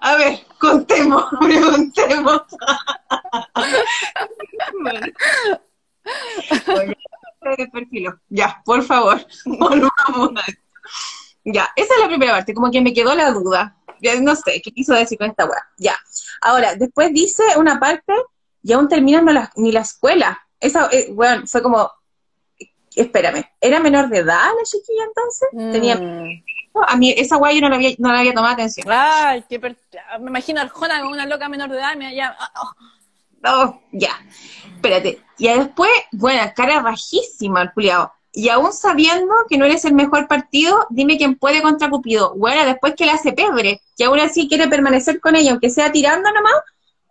A ver, contemos, preguntemos. Bueno. Oye, perfilo. Ya, por favor, volvamos a esto. Ya, esa es la primera parte, como que me quedó la duda. Ya no sé, ¿qué quiso decir con esta weá? Ya. Ahora, después dice una parte, y aún terminando la, ni la escuela. Esa, eh, weón, fue como, espérame, ¿era menor de edad la chiquilla entonces? Tenía, Mm. a mí esa weá yo no la había, no la había tomado atención. Ay, qué per- me imagino a Arjona con una loca menor de edad, me ya, ah, ah. Oh, ya. Espérate. Y después, bueno, cara rajísima el culiao. Y aún sabiendo que no eres el mejor partido, dime quién puede contra Cupido. Bueno, después que la hace pebre, y aún así quiere permanecer con ella, aunque sea tirando nomás,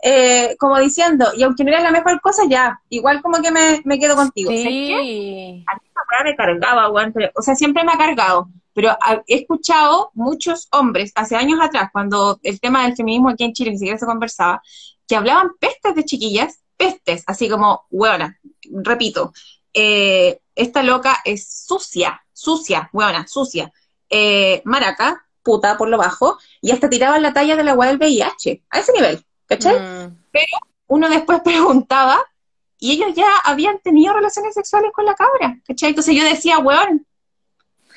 eh, como diciendo, y aunque no eres la mejor cosa, ya, igual como que me, me quedo contigo. ¿Sabes qué? Sí. a mí me cargaba, pero- o sea, siempre me ha cargado, pero he escuchado muchos hombres hace años atrás, cuando el tema del feminismo aquí en Chile ni siquiera se conversaba, que hablaban pestes de chiquillas, pestes, así como, weona, repito, eh, esta loca es sucia, sucia, weona, sucia, eh, maraca, puta por lo bajo, y hasta tiraban la talla de la weá del VIH, a ese nivel, ¿cachai? Mm. uno después preguntaba y ellos ya habían tenido relaciones sexuales con la cabra, ¿cachai? Entonces yo decía, weón,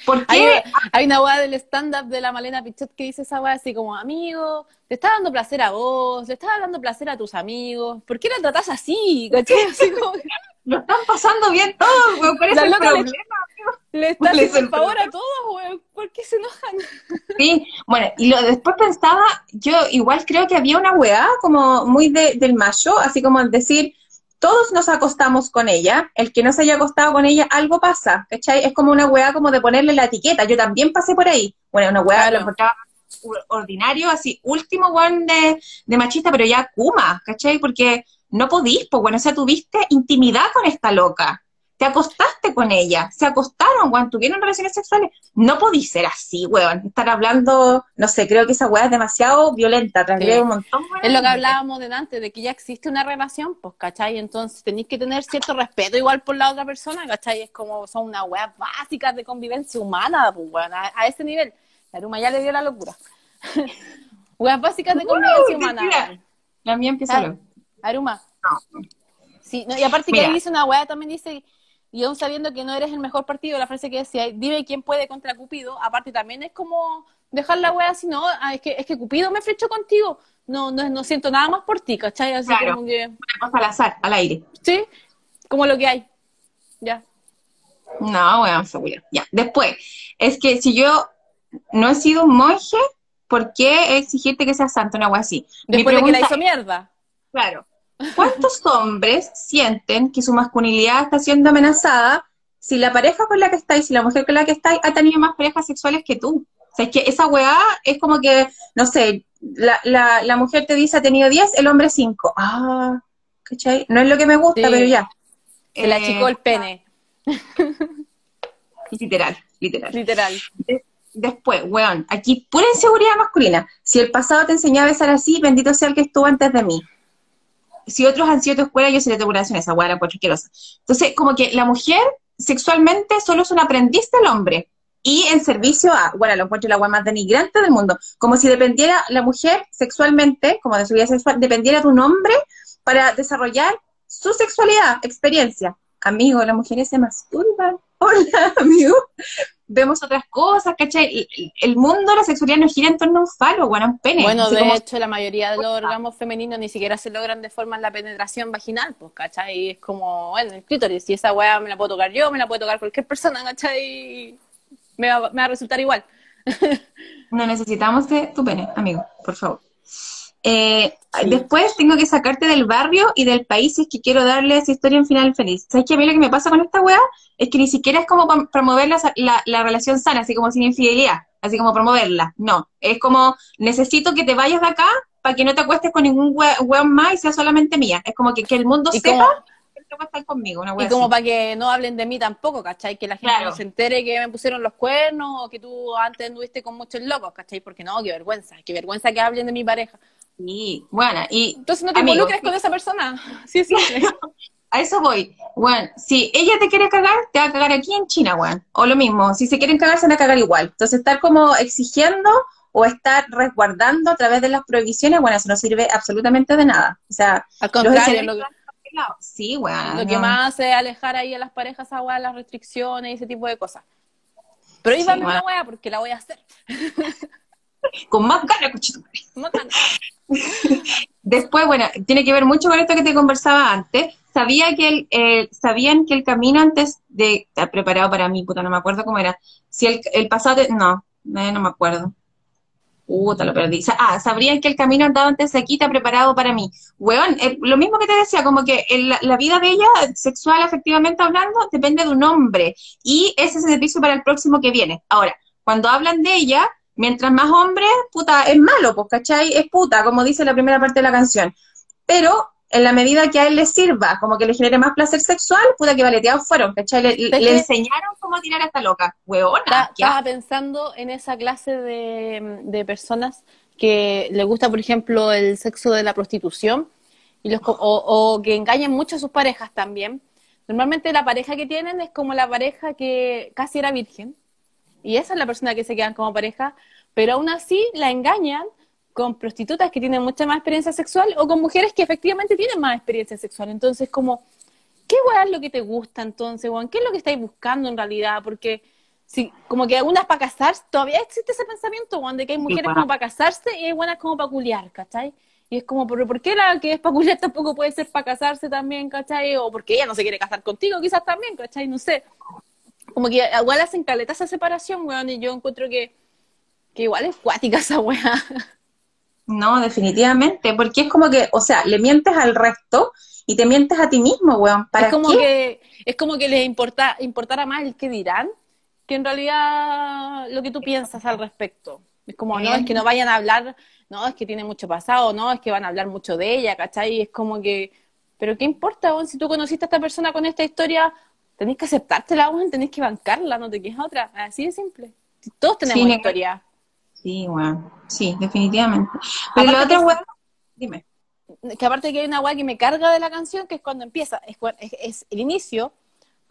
¿por qué? hay una weá del stand-up de la Malena Pichot que dice esa weá así como, amigo, te está dando placer a vos, le está dando placer a tus amigos, ¿por qué la tratás así? ¿Cachai? Así como Lo están pasando bien todos, weón, ¿cuál es el le- problema? le está ¿Cuál es haciendo el favor a todos, weón, ¿por qué se enojan? Sí, bueno, y lo, después pensaba, yo igual creo que había una weá como muy de- del macho, así como decir, todos nos acostamos con ella, el que no se haya acostado con ella, algo pasa, ¿cachai? Es como una weá como de ponerle la etiqueta, yo también pasé por ahí, bueno, una weá Claro. lo encontraba ordinario, así, último weón de, de machista, pero ya kuma, ¿cachai? Porque no podís, pues bueno, o sea, tuviste intimidad con esta loca, te acostaste con ella, se acostaron, weón, tuvieron relaciones sexuales, no podís ser así, weón, estar hablando, no sé, creo que esa weá es demasiado violenta, transgrede Sí. un montón, weón. Es lo que hablábamos de antes, de que ya existe una relación, pues, ¿cachai? Entonces tenéis que tener cierto respeto igual por la otra persona, ¿cachai? Es como, son unas weas básicas de convivencia humana, pues, weón, a, a ese nivel. La Aruma ya le dio la locura. weas básicas de convivencia Uh, humana. weón. La mía empieza Ah, luego. Aruma. No. Sí, no, y aparte que ahí dice una wea, también dice, y aún sabiendo que no eres el mejor partido, la frase que decía, dime quién puede contra Cupido, aparte también es como dejar la wea así, no, ah, es que, es que Cupido me flechó contigo, no, no, no siento nada más por ti, ¿cachai? Así Claro. como que, cosa al azar, al aire. sí, como lo que hay, ya. No, weón, seguro. Ya. Después, es que si yo no he sido un monje, ¿por qué exigirte que seas santo? Una weá así. Mi Después de que la hizo mierda. Claro. ¿Cuántos hombres sienten que su masculinidad está siendo amenazada si la pareja con la que estáis, si la mujer con la que estáis ha tenido más parejas sexuales que tú? O sea, es que esa weá es como que, no sé, la, la, la mujer te dice ha tenido 10, el hombre 5. Ah, ¿cachai? No es lo que me gusta, Sí. pero ya. Se la Eh, achicó el pene, Literal, literal. literal. Después, weón, aquí pura inseguridad masculina. Si el pasado te enseñó a besar así, bendito sea el que estuvo antes de mí. Si otros han sido tu escuela, yo seré tu curación, esa weá la encuentro. Entonces, como que la mujer sexualmente solo es un aprendiz del hombre. Y en servicio a, bueno, lo encuentro la weá más denigrante del mundo. Como si dependiera la mujer sexualmente, como de su vida sexual, dependiera de un hombre para desarrollar su sexualidad, experiencia. Amigo, las mujeres se masturban. Hola, amigo vemos otras cosas, ¿cachai? El, el mundo de la sexualidad no gira en torno a un falo, bueno, a un pene. Bueno, de como- hecho, la mayoría de los orgasmos femeninos ni siquiera se logran de forma en la penetración vaginal, pues, ¿cachai? Y es como, bueno, el clítoris, y esa weá me la puedo tocar yo, me la puede tocar cualquier persona, ¿cachai? Me va, me va a resultar igual. no necesitamos de tu pene, amigo, por favor. Eh, Después tengo que sacarte del barrio y del país si es que quiero darle esa historia un final feliz. ¿Sabes qué? A mí lo que me pasa con esta weá es que ni siquiera es como promover la, la- la relación sana, así como sin infidelidad, así como promoverla. No, es como necesito que te vayas de acá para que no te acuestes con ningún we- weón más y sea solamente mía. Es como que, que el mundo sepa a estar conmigo, una Y como así. para que no hablen de mí tampoco, ¿cachai? Que la gente Claro. no se entere que me pusieron los cuernos o que tú antes anduviste con muchos locos, ¿cachai? Porque no, qué vergüenza, qué vergüenza que hablen de mi pareja. Sí, bueno, y Entonces no te involucres con esa persona. Sí, sí. a eso voy. Bueno, si ella te quiere cagar, te va a cagar aquí en China, weón. O lo mismo, si se quieren cagar, se van a cagar igual. Entonces, estar como exigiendo o estar resguardando a través de las prohibiciones, bueno, eso no sirve absolutamente de nada. O sea, Al contrario, lo que. Sí, weón. lo que más hace es alejar ahí a las parejas a las restricciones y ese tipo de cosas. Pero Sí, íbame bueno. una weá porque la voy a hacer. Con más ganas, cuchito. No tan- Después, bueno, tiene que ver mucho con esto que te conversaba antes. Sabía que el, eh, sabían que el camino antes de estar preparado para mí, puta, no me acuerdo cómo era. Si el, el pasado, de- no, eh, no me acuerdo. Puta, lo perdí. Ah, sabrían que el camino andado antes de aquí está preparado para mí. Weón, eh, lo mismo que te decía, como que el- la vida de ella, sexual, efectivamente hablando, depende de un hombre. Y ese es el servicio para el próximo que viene. Ahora, cuando hablan de ella, mientras más hombres, puta, es malo, pues, ¿cachai? Es puta, como dice la primera parte de la canción. Pero en la medida que a él le sirva, como que le genere más placer sexual, puta que valeteados fueron, ¿cachai? Le, le que- enseñaron cómo tirar a esta loca. Qué Estaba pensando en esa clase de, de personas que le gusta, por ejemplo, el sexo de la prostitución y los, o, o que engañan mucho a sus parejas también. Normalmente la pareja que tienen es como la pareja que casi era virgen y esa es la persona que se quedan como pareja, pero aún así la engañan con prostitutas que tienen mucha más experiencia sexual o con mujeres que efectivamente tienen más experiencia sexual. Entonces, como, ¿qué weá es lo que te gusta entonces, weón? ¿Qué es lo que estáis buscando en realidad? Porque si, como que algunas para casarse, todavía existe ese pensamiento, weón, de que hay mujeres weón. como para casarse y hay buenas como para culiar, ¿cachai? Y es como, ¿pero por qué la que es para culiar tampoco puede ser para casarse también, ¿cachai? O porque ella no se quiere casar contigo, quizás también, ¿cachai? No sé. Como que igual hacen caleta esa separación, weón, y yo encuentro que, que igual es cuática esa weá. No, definitivamente, porque es como que, o sea, le mientes al resto y te mientes a ti mismo, weón. ¿Para es como qué? que es como que les importa importara más el que dirán que en realidad lo que tú piensas al respecto es como no es que no vayan a hablar no es que tiene mucho pasado no es que van a hablar mucho de ella ¿cachai? es como que pero qué importa weón? si tú conociste a esta persona con esta historia tenés que aceptártela weón, tenés que bancarla no te quedes otra así de simple todos tenemos Sí, historia Sí, weón. Sí, definitivamente. Pero la otra weón, dime. que aparte que hay una weá que me carga de la canción, que es cuando empieza, es, es- es el inicio,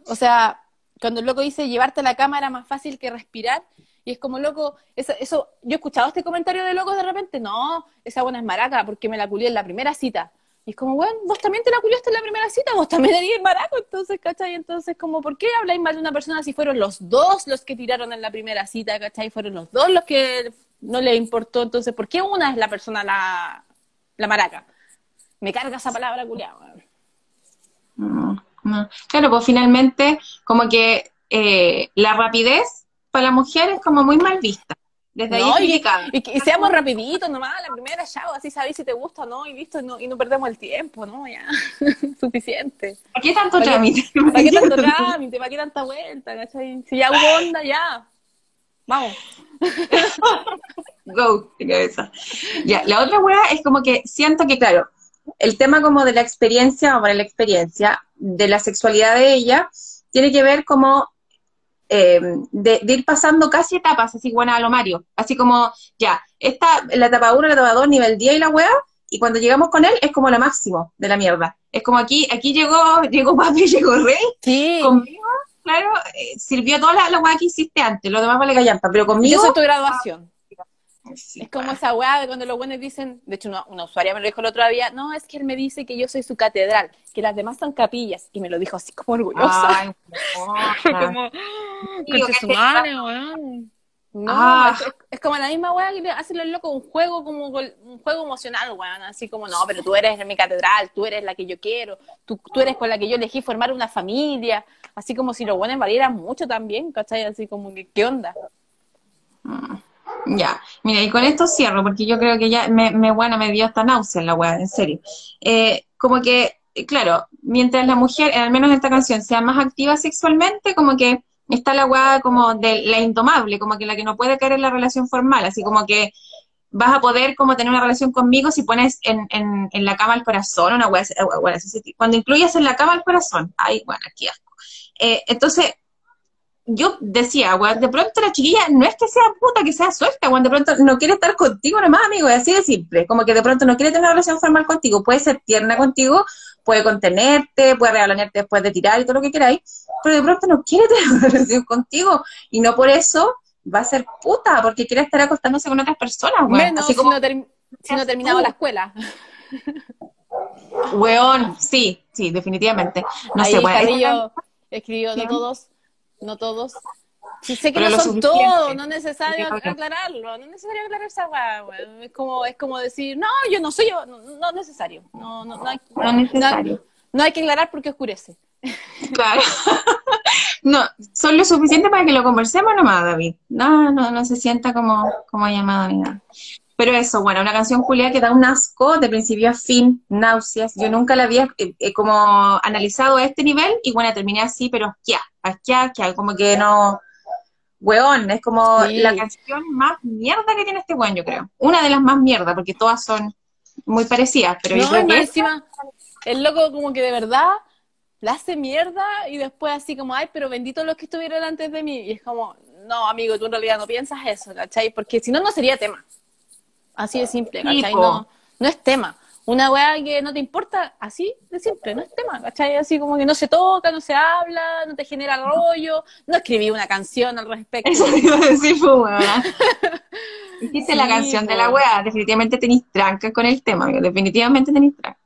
o sea, cuando el loco dice llevarte a la cama era más fácil que respirar, y es como loco, eso, eso yo he escuchado este comentario de locos de repente, no, esa buena es maraca porque me la culié en la primera cita. Y es como, bueno, vos también te la culiaste en la primera cita, vos también eres maraco, entonces, ¿cachai? Entonces, como, ¿por qué habláis mal de una persona si fueron los dos los que tiraron en la primera cita, ¿cachai? Fueron los dos los que no le importó, entonces, ¿por qué una es la persona la, la maraca? Me carga esa palabra weón. No, no. Claro, pues finalmente, como que eh, la rapidez para la mujer es como muy mal vista. Desde ahí No, es y, seamos rapiditos nomás, la primera chao, así sabéis si te gusta o no, y listo, y no, y no perdemos el tiempo, ¿no? Ya, suficiente. ¿Por qué tanto ¿Para trámite? ¿Para qué tanto trámite? ¿Para qué tanta vuelta? ¿cachai? Si ya hubo onda, ya. Vamos. Go, de cabeza. Ya, la otra weá es como que siento que, claro, el tema como de la experiencia, vamos a poner la experiencia, de la sexualidad de ella, tiene que ver como eh, de, de ir pasando casi etapas, así bueno a lo Mario, así como, ya, esta, la etapa 1, la etapa 2, nivel 10 y la weá, y cuando llegamos con él es como la máximo de la mierda. Es como aquí, aquí llegó, llegó papi, llegó rey, Sí, conmigo, claro, eh, sirvió toda la, la weá que hiciste antes, lo demás vale callampa, pero yo conmigo... soy tu graduación. Sí, Es como esa weá de cuando los buenos dicen, de hecho una, una usuaria me lo dijo el otro día, no, es que él me dice que yo soy su catedral, que las demás son capillas, y me lo dijo así como orgullosa. Ay, como, su madre, weón. No, Ah. es, es como la misma weá que le hacen los locos, un juego como un juego emocional, weón, así como, no, pero tú eres mi catedral, tú eres la que yo quiero, tú, tú eres con la que yo elegí formar una familia, así como si los buenos valieran mucho también, ¿cachai? Así como, ¿qué onda? Ya, mira, y con esto cierro, porque yo creo que ya me, me, me dio hasta náusea en la weá, en serio. Eh, como que, claro, mientras la mujer, al menos en esta canción, sea más activa sexualmente, como que está la weá como de la indomable, como que la que no puede caer en la relación formal, así como que vas a poder como tener una relación conmigo si pones en, en, la cama el corazón, una weá, eh, cuando incluyes en la cama el corazón, ay, bueno, qué asco. Eh, entonces, yo decía, weón, de pronto la chiquilla no es que sea puta, que sea suelta, weón, de pronto no quiere estar contigo nomás, amigo, es así de simple, como que de pronto no quiere tener una relación formal contigo, puede ser tierna contigo, puede contenerte, puede regalonearte después de tirar y todo lo que queráis, pero de pronto no quiere tener una relación contigo, y no por eso va a ser puta, porque quiere estar acostándose con otras personas, weón, Menos así si no, term- si no terminaba la escuela. weón, sí, sí, definitivamente, no Ahí sé, weón, Carrillo escribió, todos, no todos. Sí, sé que Pero no son todos, no es necesario Sí, aclararlo, no es necesario aclarar esa weá. Es como, es como decir, no, yo no soy yo, no, no es necesario. No, no, no, hay, no es necesario. no hay que aclarar porque oscurece. Claro. No, son lo suficiente para que lo conversemos nomás, David. No, no, no se sienta como, como llamada ni nada. Pero eso, bueno, una canción Julia que da un asco de principio a fin, náuseas. Yo nunca la había eh, eh, como analizado a este nivel y bueno, terminé así, pero asqueada, asqueada, asqueada, como que no, weón, es como Sí. la canción más mierda que tiene este weón, yo creo. Una de las más mierda, porque todas son muy parecidas, pero yo No, creo y más que encima, el loco como que de verdad la hace mierda y después así como, ay, pero bendito los que estuvieron antes de mí. Y es como, no, amigo, tú en realidad no piensas eso, ¿cachai? Porque si no, no sería tema. Así de simple, ¿cachai? No, no es tema. Una weá que no te importa, así de simple, no es tema, ¿cachai? Así como que no se toca, no se habla, no te genera rollo, no escribí una canción al respecto. Eso te iba a decir. Hiciste la Sí, canción de la weá, definitivamente tenéis tranca con el tema, definitivamente tenéis tranca.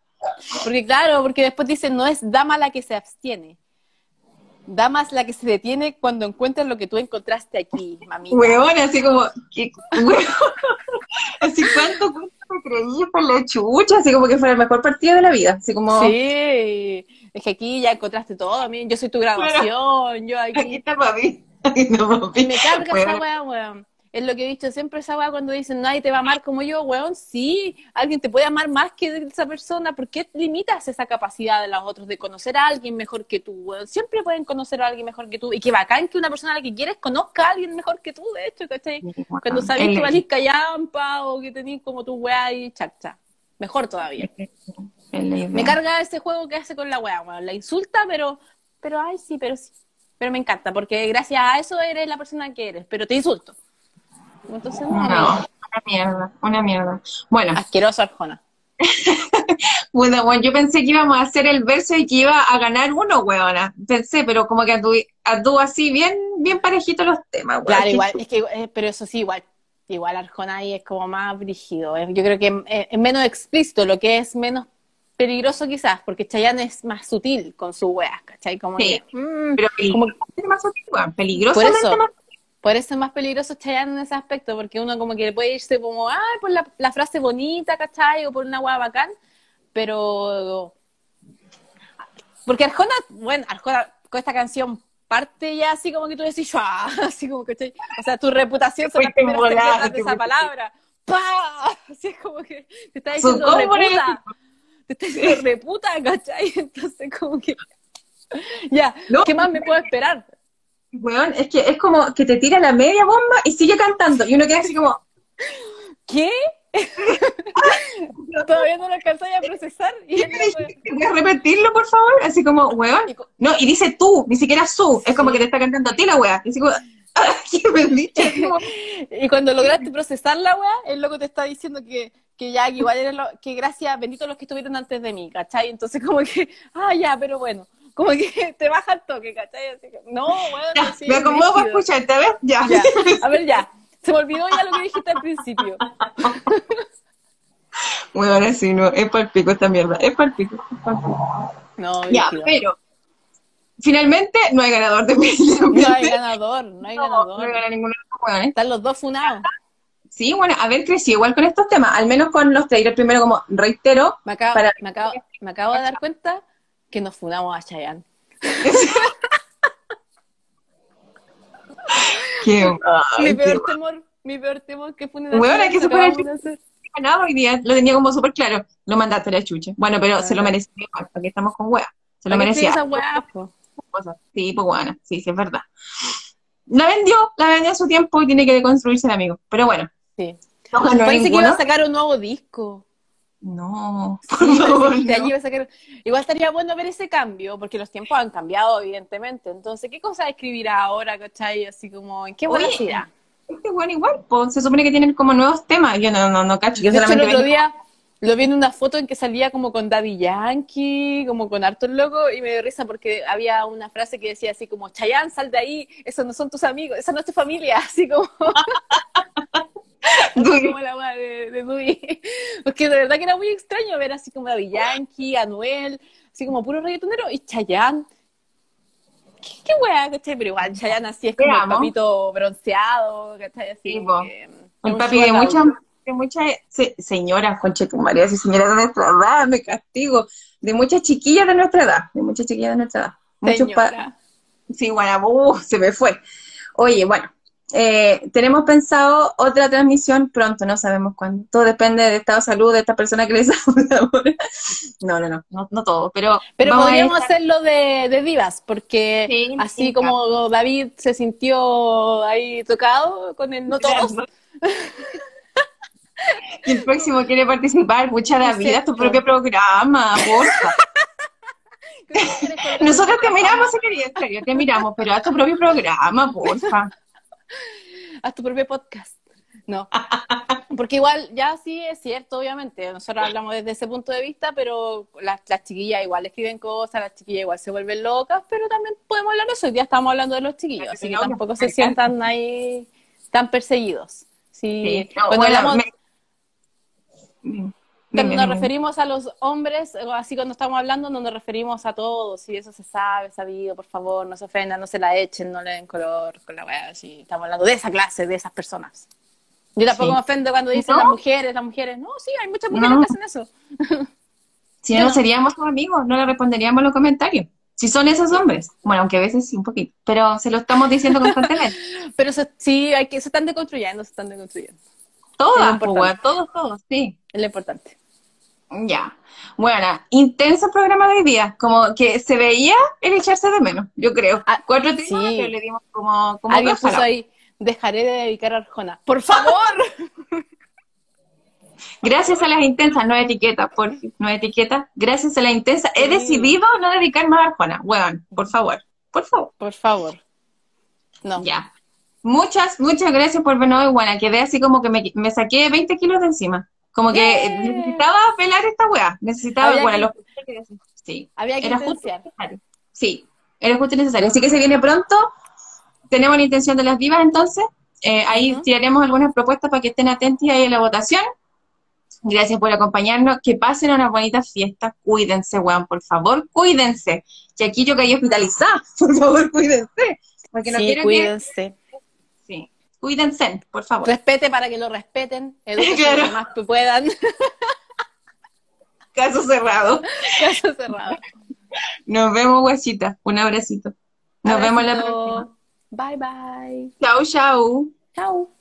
Porque claro, porque después dicen, no es dama la que se abstiene. Dama es la que se detiene cuando encuentras lo que tú encontraste aquí, mamita. Weón, así como, ¿qué, weón? así cuánto, me creí por la chucha, así como que fue el mejor partido de la vida, así como, Sí, es que aquí ya encontraste todo, a mí, yo soy tu graduación, yo aquí aquí. está papi, aquí papi. Y me carga Weón, esa weá, weón. Es lo que he dicho siempre esa weá cuando dicen nadie te va a amar como yo, weón. Sí, alguien te puede amar más que esa persona. ¿Por qué limitas esa capacidad de los otros de conocer a alguien mejor que tú, weón? Siempre pueden conocer a alguien mejor que tú. Y qué bacán que una persona a la que quieres conozca a alguien mejor que tú, de hecho, ¿cachai? Cuando sabés El- que valís callampa o que tenés como tu weá y chacha. Mejor todavía. Me carga ese juego que hace con la weá, weón. La insulta, pero, pero, ay, sí, pero sí. Pero me encanta, porque gracias a eso eres la persona que eres, pero te insulto. Entonces, no, una mierda, una mierda. Bueno, asqueroso Arjona. bueno, bueno, yo pensé que íbamos a hacer el verso y que iba a ganar uno, weona. Pensé, pero como que anduvo, así bien, bien parejito los temas, weón. Claro, igual, es que, eh, pero eso sí, igual. Igual Arjona ahí es como más brígido. eh. Yo creo que eh, es menos explícito, lo que es menos peligroso quizás, porque Chayanne es más sutil con sus weas, ¿cachai? Como Sí. que, mm, Pero como- más sutil, weón, por eso, más por eso es más peligroso Chayanne en ese aspecto, porque uno como que le puede irse como, ay, por la, la frase bonita, ¿cachai? O por una wea bacán, pero... Porque Arjona, bueno, Arjona con esta canción parte ya así como que tú decís, ¡ah! así como que estoy, o sea, tu reputación son las primeras volada, de esa palabra. ¡Pah! Así es como que te está diciendo reputa. Te está diciendo reputa, ¿cachai? Entonces como que... Ya, No. ¿qué más me puedo esperar? Weón, es que es como que te tira la media bomba y sigue cantando. Y uno queda así como, ¿Qué? Todavía no lo alcanzáis a procesar y no ¿puedes repetirlo, por favor? Así como, weón. No, y dice tú, ni siquiera su. Es como que te está cantando a ti la wea. Y así como, ¡ah, qué como, Y cuando lograste procesar la weá, el loco te está diciendo que, que ya, que igual era lo, que gracias, benditos los que estuvieron antes de mí, ¿cachai? Entonces como que, ah, ya, pero bueno, como que te baja el toque, ¿cachai? Así que, no, bueno, ya, sí, me acomodo para escucharte, ¿ves? Ya. Ya, a ver, ya. Se me olvidó ya lo que dijiste al principio. Bueno, ahora sí, no, es para el pico esta mierda. Es para el pico. es pa'l pico. No, Ya, pero finalmente no hay ganador de no hay ganador, no hay No, ganador. no gana ninguno de los weones. Están los dos funados. Sí, bueno, haber crecido igual con estos temas, al menos con los trailers primero, como reitero, Me acabo, Para- me, acabo, me acabo de dar cuenta que nos funamos a Chayanne. mi peor qué temor, mi peor temor que funen a Weona, Chayanne, que se ganado hoy día, lo tenía como súper claro. Lo mandaste a la chucha. Bueno, pero se lo merecía porque estamos con wea. Se lo ¿Para qué merecía. esa po? Sí, pues buena, sí, sí, es verdad. La vendió, la vendió a su tiempo y tiene que deconstruirse el amigo. Pero bueno, Sí. no Parece que iba a sacar un nuevo disco. No, Sí, por favor, de allí a sacar- Igual estaría bueno ver ese cambio, porque los tiempos han cambiado, evidentemente. Entonces, ¿qué cosa escribirá ahora, cachai? Así como, ¿en qué velocidad? Este bueno igual, pues, se supone que tienen como nuevos temas. Yo no, no, no cacho. Yo hecho, el solamente otro día lo vi en una foto en que salía como con Daddy Yankee, como con harto loco, y me dio risa porque había una frase que decía así como, Chayanne, sal de ahí, esos no son tus amigos, esa no es tu familia, así como. como la weá de, de Dewey. Porque de verdad que era muy extraño ver así como Daddy Yankee, Anuel, así como puro reggaetonero, y Chayanne. ¿Qué, qué weá, cachai? Pero igual Chayanne así es como Veamos. papito bronceado, cachai? Así Sí, que, Un un papi de muchas, de muchas se- señoras, conchetumaria, y señoras de nuestra edad, me castigo. De muchas chiquillas de nuestra edad, de muchas chiquillas de nuestra edad. Muchos pa- Señora. Sí, bueno, uh, se me fue. Oye, bueno, eh, tenemos pensado otra transmisión pronto, no sabemos cuándo. Todo depende del estado de salud de esta persona que les habla. No, no, no, no, no todo, pero, Pero a podríamos estar- hacerlo de, de divas, porque Sí, así sí, como David se sintió ahí tocado con el no todos, Y el próximo quiere participar, mucha David, haz tu propio programa, porfa. Nosotros te miramos, serio, te miramos, pero haz tu propio programa, porfa. haz tu propio podcast. No, porque igual ya sí es cierto, obviamente, nosotros hablamos desde ese punto de vista, pero las, las chiquillas igual escriben cosas, las chiquillas igual se vuelven locas, pero también podemos hablar de eso, hoy día estamos hablando de los chiquillos, así que No, tampoco se sientan ahí tan perseguidos. Sí, Sí, no, cuando bueno, hablamos, me- Cuando nos referimos a los hombres, así cuando estamos hablando, no nos referimos a todos, y eso se sabe, sabido, por favor, no se ofendan, no se la echen, no le den color con la weá, así, estamos hablando de esa clase, de esas personas. Yo tampoco Sí. me ofendo cuando dicen ¿No? las mujeres, las mujeres, no, sí, hay muchas mujeres No. que hacen eso. Si no, seríamos amigos, no le responderíamos los comentarios. Si son esos hombres, bueno, aunque a veces sí un poquito, pero se lo estamos diciendo constantemente. Pero sí, hay que, se están deconstruyendo, se están deconstruyendo, Es Todas, lo pues, todos, todos, sí. es lo importante. Ya. Bueno, intenso programa de hoy día, como que se veía el echarse de menos, yo creo. Ah, Cuatro temas sí. que le dimos como, como Alguien puso ahí, dejaré de dedicar a Arjona. ¡Por favor! Gracias a las intensas, no etiquetas, por no etiquetas. Gracias a las intensas, he Sí. decidido no dedicarme a Arjona. Weón, por favor, por favor. Por favor. No. Ya. Muchas, muchas gracias por vernos hoy, buena. Quedé así como que me, me saqué 20 kilos de encima. Como que Yeah. necesitaba pelar esta weá. Necesitaba, Había bueno, que- los... Sí. Había que Era justo necesario. Sí, era justo y necesario. Así que se viene pronto. Tenemos la intención de las divas, entonces. Eh, ahí tiraremos algunas propuestas para que estén atentos ahí en la votación. Gracias por acompañarnos. Que pasen unas bonitas fiestas. Cuídense, weón, por favor, cuídense. Que aquí yo caí hospitalizada. Por favor, cuídense. Porque no sí, quiero cuídense. que... Cuídense, por favor. Respete para que lo respeten, eduquen Claro. lo más que puedan. Caso cerrado. Caso cerrado. Nos vemos, guachita. Un abracito. Nos vemos la Abracito. próxima. Bye, bye. Chau, chau. Chao.